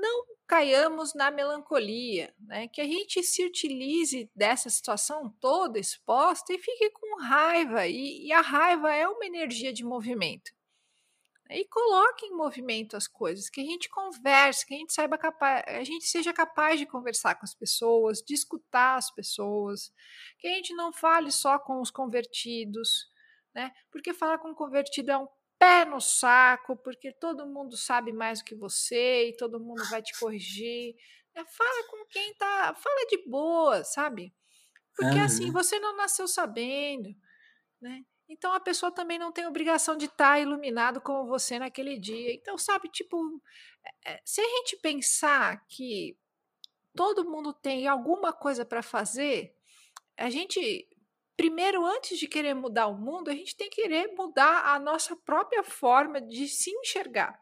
Não caiamos na melancolia, né? Que a gente se utilize dessa situação toda exposta e fique com raiva. E, e a raiva é uma energia de movimento. E coloque em movimento as coisas, que a gente converse, que a gente saiba capaz, a gente seja capaz de conversar com as pessoas, de escutar as pessoas, que a gente não fale só com os convertidos, né? Porque falar com convertido é um pé no saco, porque todo mundo sabe mais do que você e todo mundo vai te corrigir. É, fala com quem tá. Fala de boa, sabe? Porque uhum. assim, você não nasceu sabendo, né? Então a pessoa também não tem obrigação de estar tá iluminado como você naquele dia. Então, sabe, tipo, é, se a gente pensar que todo mundo tem alguma coisa para fazer, a gente primeiro, antes de querer mudar o mundo, a gente tem que querer mudar a nossa própria forma de se enxergar.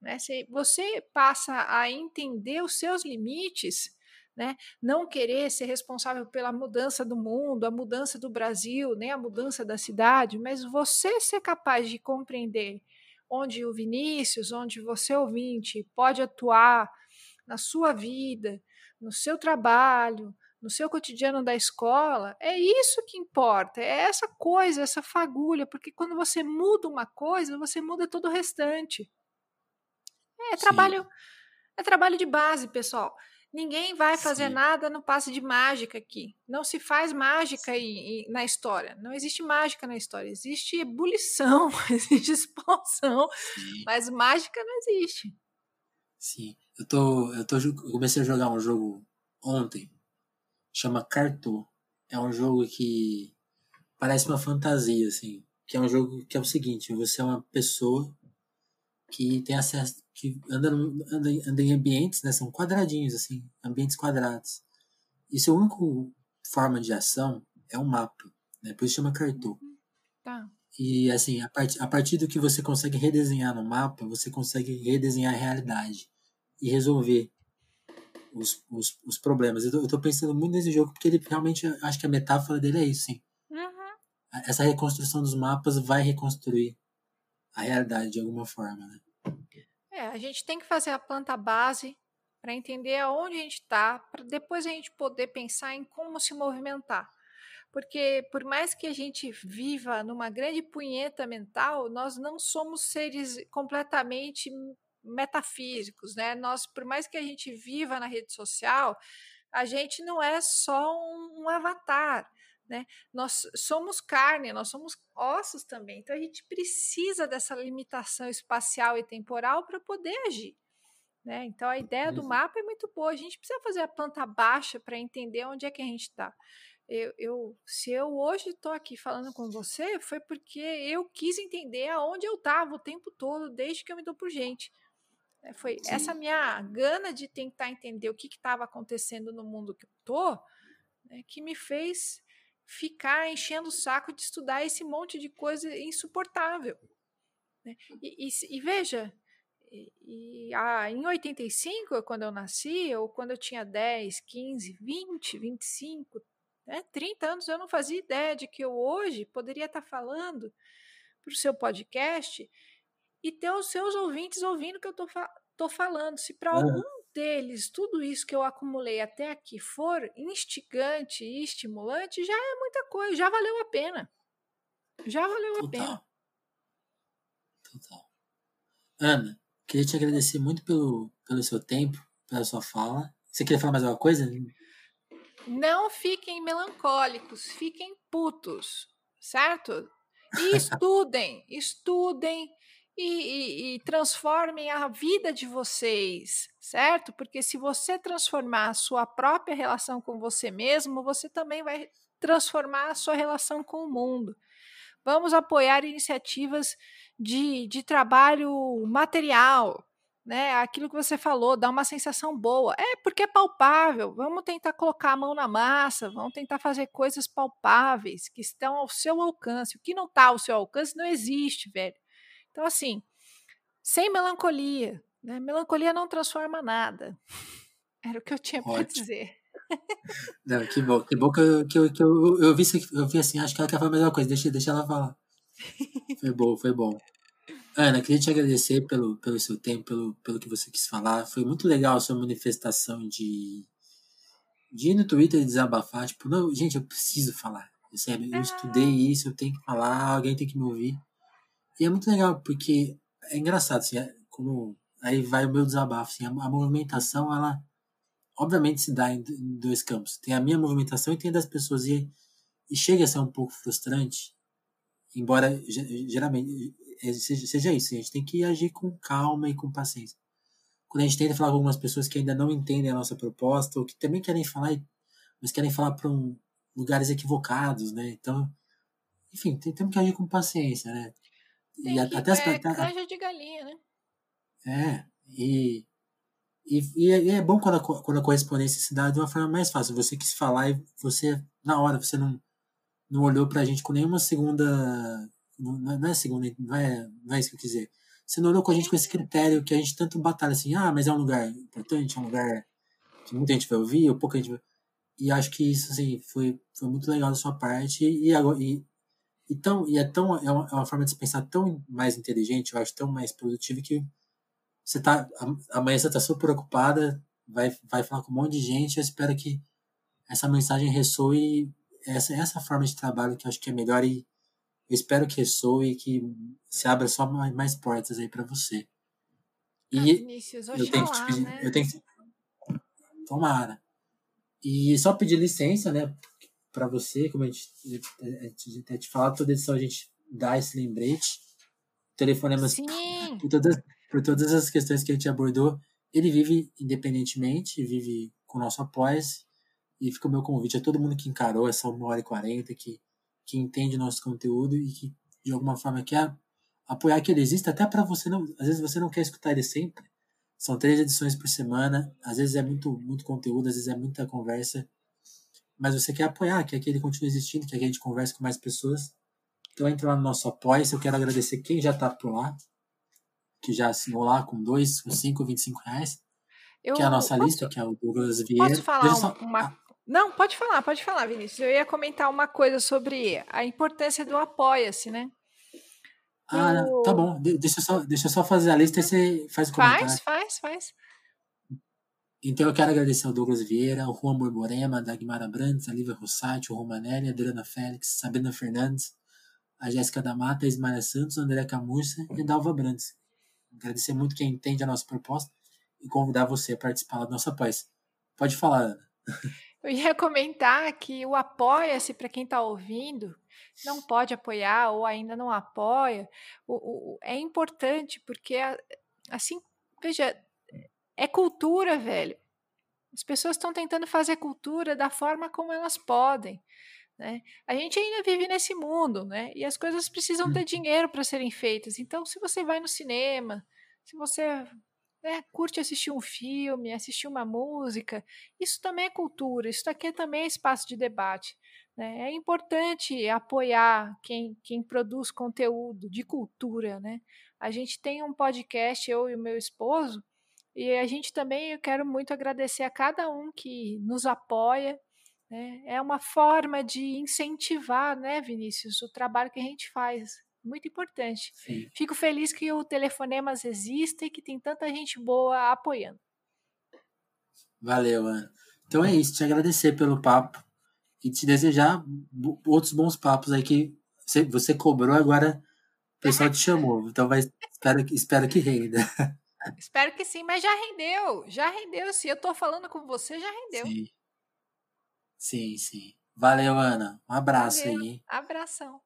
Né? Se você passa a entender os seus limites, né? não querer ser responsável pela mudança do mundo, a mudança do Brasil, nem a mudança da cidade, mas você ser capaz de compreender onde o Vinícius, onde você ouvinte pode atuar na sua vida, no seu trabalho, no seu cotidiano da escola, é isso que importa, é essa coisa, essa fagulha, porque quando você muda uma coisa, você muda todo o restante. É trabalho, é trabalho de base, pessoal. Ninguém vai fazer Sim. nada no passe de mágica aqui. Não se faz mágica aí, na história. Não existe mágica na história. Existe ebulição, *laughs* existe expansão, Sim. mas mágica não existe. Sim. Eu, tô, eu, tô, eu comecei a jogar um jogo ontem chama Carto. É um jogo que parece uma fantasia, assim. Que é um jogo que é o seguinte: você é uma pessoa que tem acesso, que anda, anda, anda em ambientes, né? São quadradinhos, assim, ambientes quadrados. E seu único forma de ação é um mapa, né? Por isso chama Carto. Tá. E assim, a, part, a partir do que você consegue redesenhar no mapa, você consegue redesenhar a realidade e resolver os, os, os problemas. Eu tô, eu tô, pensando muito nesse jogo porque ele realmente, acho que a metáfora dele é isso, sim. Uhum. Essa reconstrução dos mapas vai reconstruir a realidade de alguma forma, né? É, a gente tem que fazer a planta base para entender aonde a gente está, para depois a gente poder pensar em como se movimentar. Porque por mais que a gente viva numa grande punheta mental, nós não somos seres completamente metafísicos, né? Nós, por mais que a gente viva na rede social, a gente não é só um, um avatar, né? Nós somos carne, nós somos ossos também. Então a gente precisa dessa limitação espacial e temporal para poder agir. Né? Então a ideia do mapa é muito boa. A gente precisa fazer a planta baixa para entender onde é que a gente está. Eu, eu, se eu hoje estou aqui falando com você, foi porque eu quis entender aonde eu estava o tempo todo, desde que eu me dou por gente. É, foi Sim. essa minha gana de tentar entender o que estava acontecendo no mundo que eu tô, né, que me fez ficar enchendo o saco de estudar esse monte de coisa insuportável. Né? E, e, e, veja, e, e, ah, em 85, quando eu nasci, ou quando eu tinha 10, 15, 20, 25, né, 30 anos, eu não fazia ideia de que eu hoje poderia estar falando para o seu podcast e ter os seus ouvintes ouvindo o que eu estou fa falando. Se para algum deles tudo isso que eu acumulei até aqui for instigante e estimulante, já é muita coisa, já valeu a pena. Já valeu Total. a pena. Total. Ana, queria te agradecer muito pelo, pelo seu tempo, pela sua fala. Você queria falar mais alguma coisa? Não fiquem melancólicos, fiquem putos, certo? E *laughs* estudem, estudem, e, e, e, transformem a vida de vocês, certo? Porque se você transformar a sua própria relação com você mesmo, você também vai transformar a sua relação com o mundo. Vamos apoiar iniciativas de, de trabalho material, né? Aquilo que você falou, dá uma sensação boa. É porque é palpável. Vamos tentar colocar a mão na massa, vamos tentar fazer coisas palpáveis que estão ao seu alcance. O que não está ao seu alcance não existe, velho. Então, assim, sem melancolia. Né? Melancolia não transforma nada. *laughs* Era o que eu tinha para dizer. Não, que bom, que bom que eu, que eu, que eu, eu, vi, eu vi assim, acho que ela quer falar a mesma coisa, deixa, deixa ela falar. *laughs* Foi bom, foi bom. Ana, queria te agradecer pelo, pelo seu tempo, pelo, pelo que você quis falar. Foi muito legal a sua manifestação de, de ir no Twitter e desabafar. Tipo, não, gente, eu preciso falar. Sério, eu estudei isso, eu tenho que falar, alguém tem que me ouvir. E é muito legal, porque é engraçado, assim, é como aí vai o meu desabafo, assim, a, a movimentação, ela obviamente se dá em, em, dois campos. Tem a minha movimentação e tem a das pessoas. E, e chega a ser um pouco frustrante, embora geralmente é, seja, seja isso. A gente tem que agir com calma e com paciência. Quando a gente tenta falar com algumas pessoas que ainda não entendem a nossa proposta, ou que também querem falar, mas querem falar para um, lugares equivocados, né? Então, enfim, tem, temos que agir com paciência, né? E até as, é, canja de galinha, né? É, e e, e, é, e, é bom quando a, quando a correspondência se dá de uma forma mais fácil. Você quis falar e você, na hora, você não, não olhou pra gente com nenhuma segunda. Não, não é segunda, não é, não é isso que eu quis dizer. Você não olhou com a gente com esse critério que a gente tanto batalha assim, ah, mas é um lugar importante, é um lugar que muita gente vai ouvir, ou pouca gente vai. E acho que isso, assim, foi, foi muito legal da sua parte. E, agora, e, e, tão, e é, tão, é, uma, é uma forma de se pensar tão mais inteligente, eu acho, tão mais produtiva que você tá, amanhã você tá super ocupada, vai, vai falar com um monte de gente. Eu espero que essa mensagem ressoe. Essa, essa forma de trabalho que eu acho que é melhor e eu espero que ressoe e que se abra só mais, mais portas aí para você. E ah, Vinícius, eu tenho que te pedir, né? eu tenho que, tomara. E só pedir licença, né, para você, como a gente, até te falar, toda edição a gente dá esse lembrete. Telefonemas Sim. por todas por todas as questões que a gente abordou. Ele vive independentemente, vive com o nosso apoio. E fica o meu convite a todo mundo que encarou essa uma hora e quarenta, que, que entende o nosso conteúdo e que de alguma forma quer apoiar que ele exista, até para você não. Às vezes você não quer escutar ele sempre. São três edições por semana, às vezes é muito, muito conteúdo, às vezes é muita conversa. Mas você quer apoiar, quer que ele continue existindo, quer que a gente converse com mais pessoas. Então entra lá no nosso apoio. Eu quero agradecer quem já está por lá que já assinou lá com 2, com 5, 25 reais. Eu, que é a nossa posso, lista, que é o Douglas Vieira. Posso falar só... uma, Não, pode falar, pode falar, Vinícius. Eu ia comentar uma coisa sobre a importância do apoia-se, né? Ah, o... tá bom. deixa eu, só, deixa eu só fazer a lista e você faz o comentário. Faz, faz, faz. Então eu quero agradecer ao Douglas Vieira, o Juan Borborema, a Dagmar Abrantes, a Lívia Rossati, o Romanelli, a Adriana Félix, Sabrina Fernandes, a Jéssica da Mata, a Ismaria Santos, a André Camurça e a Dalva Brandes. Agradecer muito quem entende a nossa proposta e convidar você a participar do nosso apoio. Pode falar, Ana. *laughs* Eu ia comentar que o apoia-se para quem está ouvindo, não pode apoiar ou ainda não apoia, o, o, é importante porque assim, veja, é cultura, velho. As pessoas estão tentando fazer cultura da forma como elas podem. Né? A gente ainda vive nesse mundo, né? E as coisas precisam ter uhum. dinheiro para serem feitas. Então, se você vai no cinema, se você né, curte assistir um filme, assistir uma música, isso também é cultura, isso aqui também é espaço de debate. Né? É importante apoiar quem, quem produz conteúdo de cultura. Né? A gente tem um podcast, eu e o meu esposo, e a gente também, eu quero muito agradecer a cada um que nos apoia, né? É uma forma de incentivar, né, Vinícius, o trabalho que a gente faz. Muito importante. Sim. Fico feliz que o Telefonemas existe e que tem tanta gente boa apoiando. Valeu, Ana. Então é isso, te agradecer pelo papo e te desejar outros bons papos aí que você, você cobrou, agora o pessoal te chamou. Então vai, espero, espero que renda. *laughs* Espero que sim, mas já rendeu, já rendeu. Se eu tô falando com você, já rendeu. Sim. Sim, sim. Valeu, Ana. Um abraço Valeu. aí. Abração.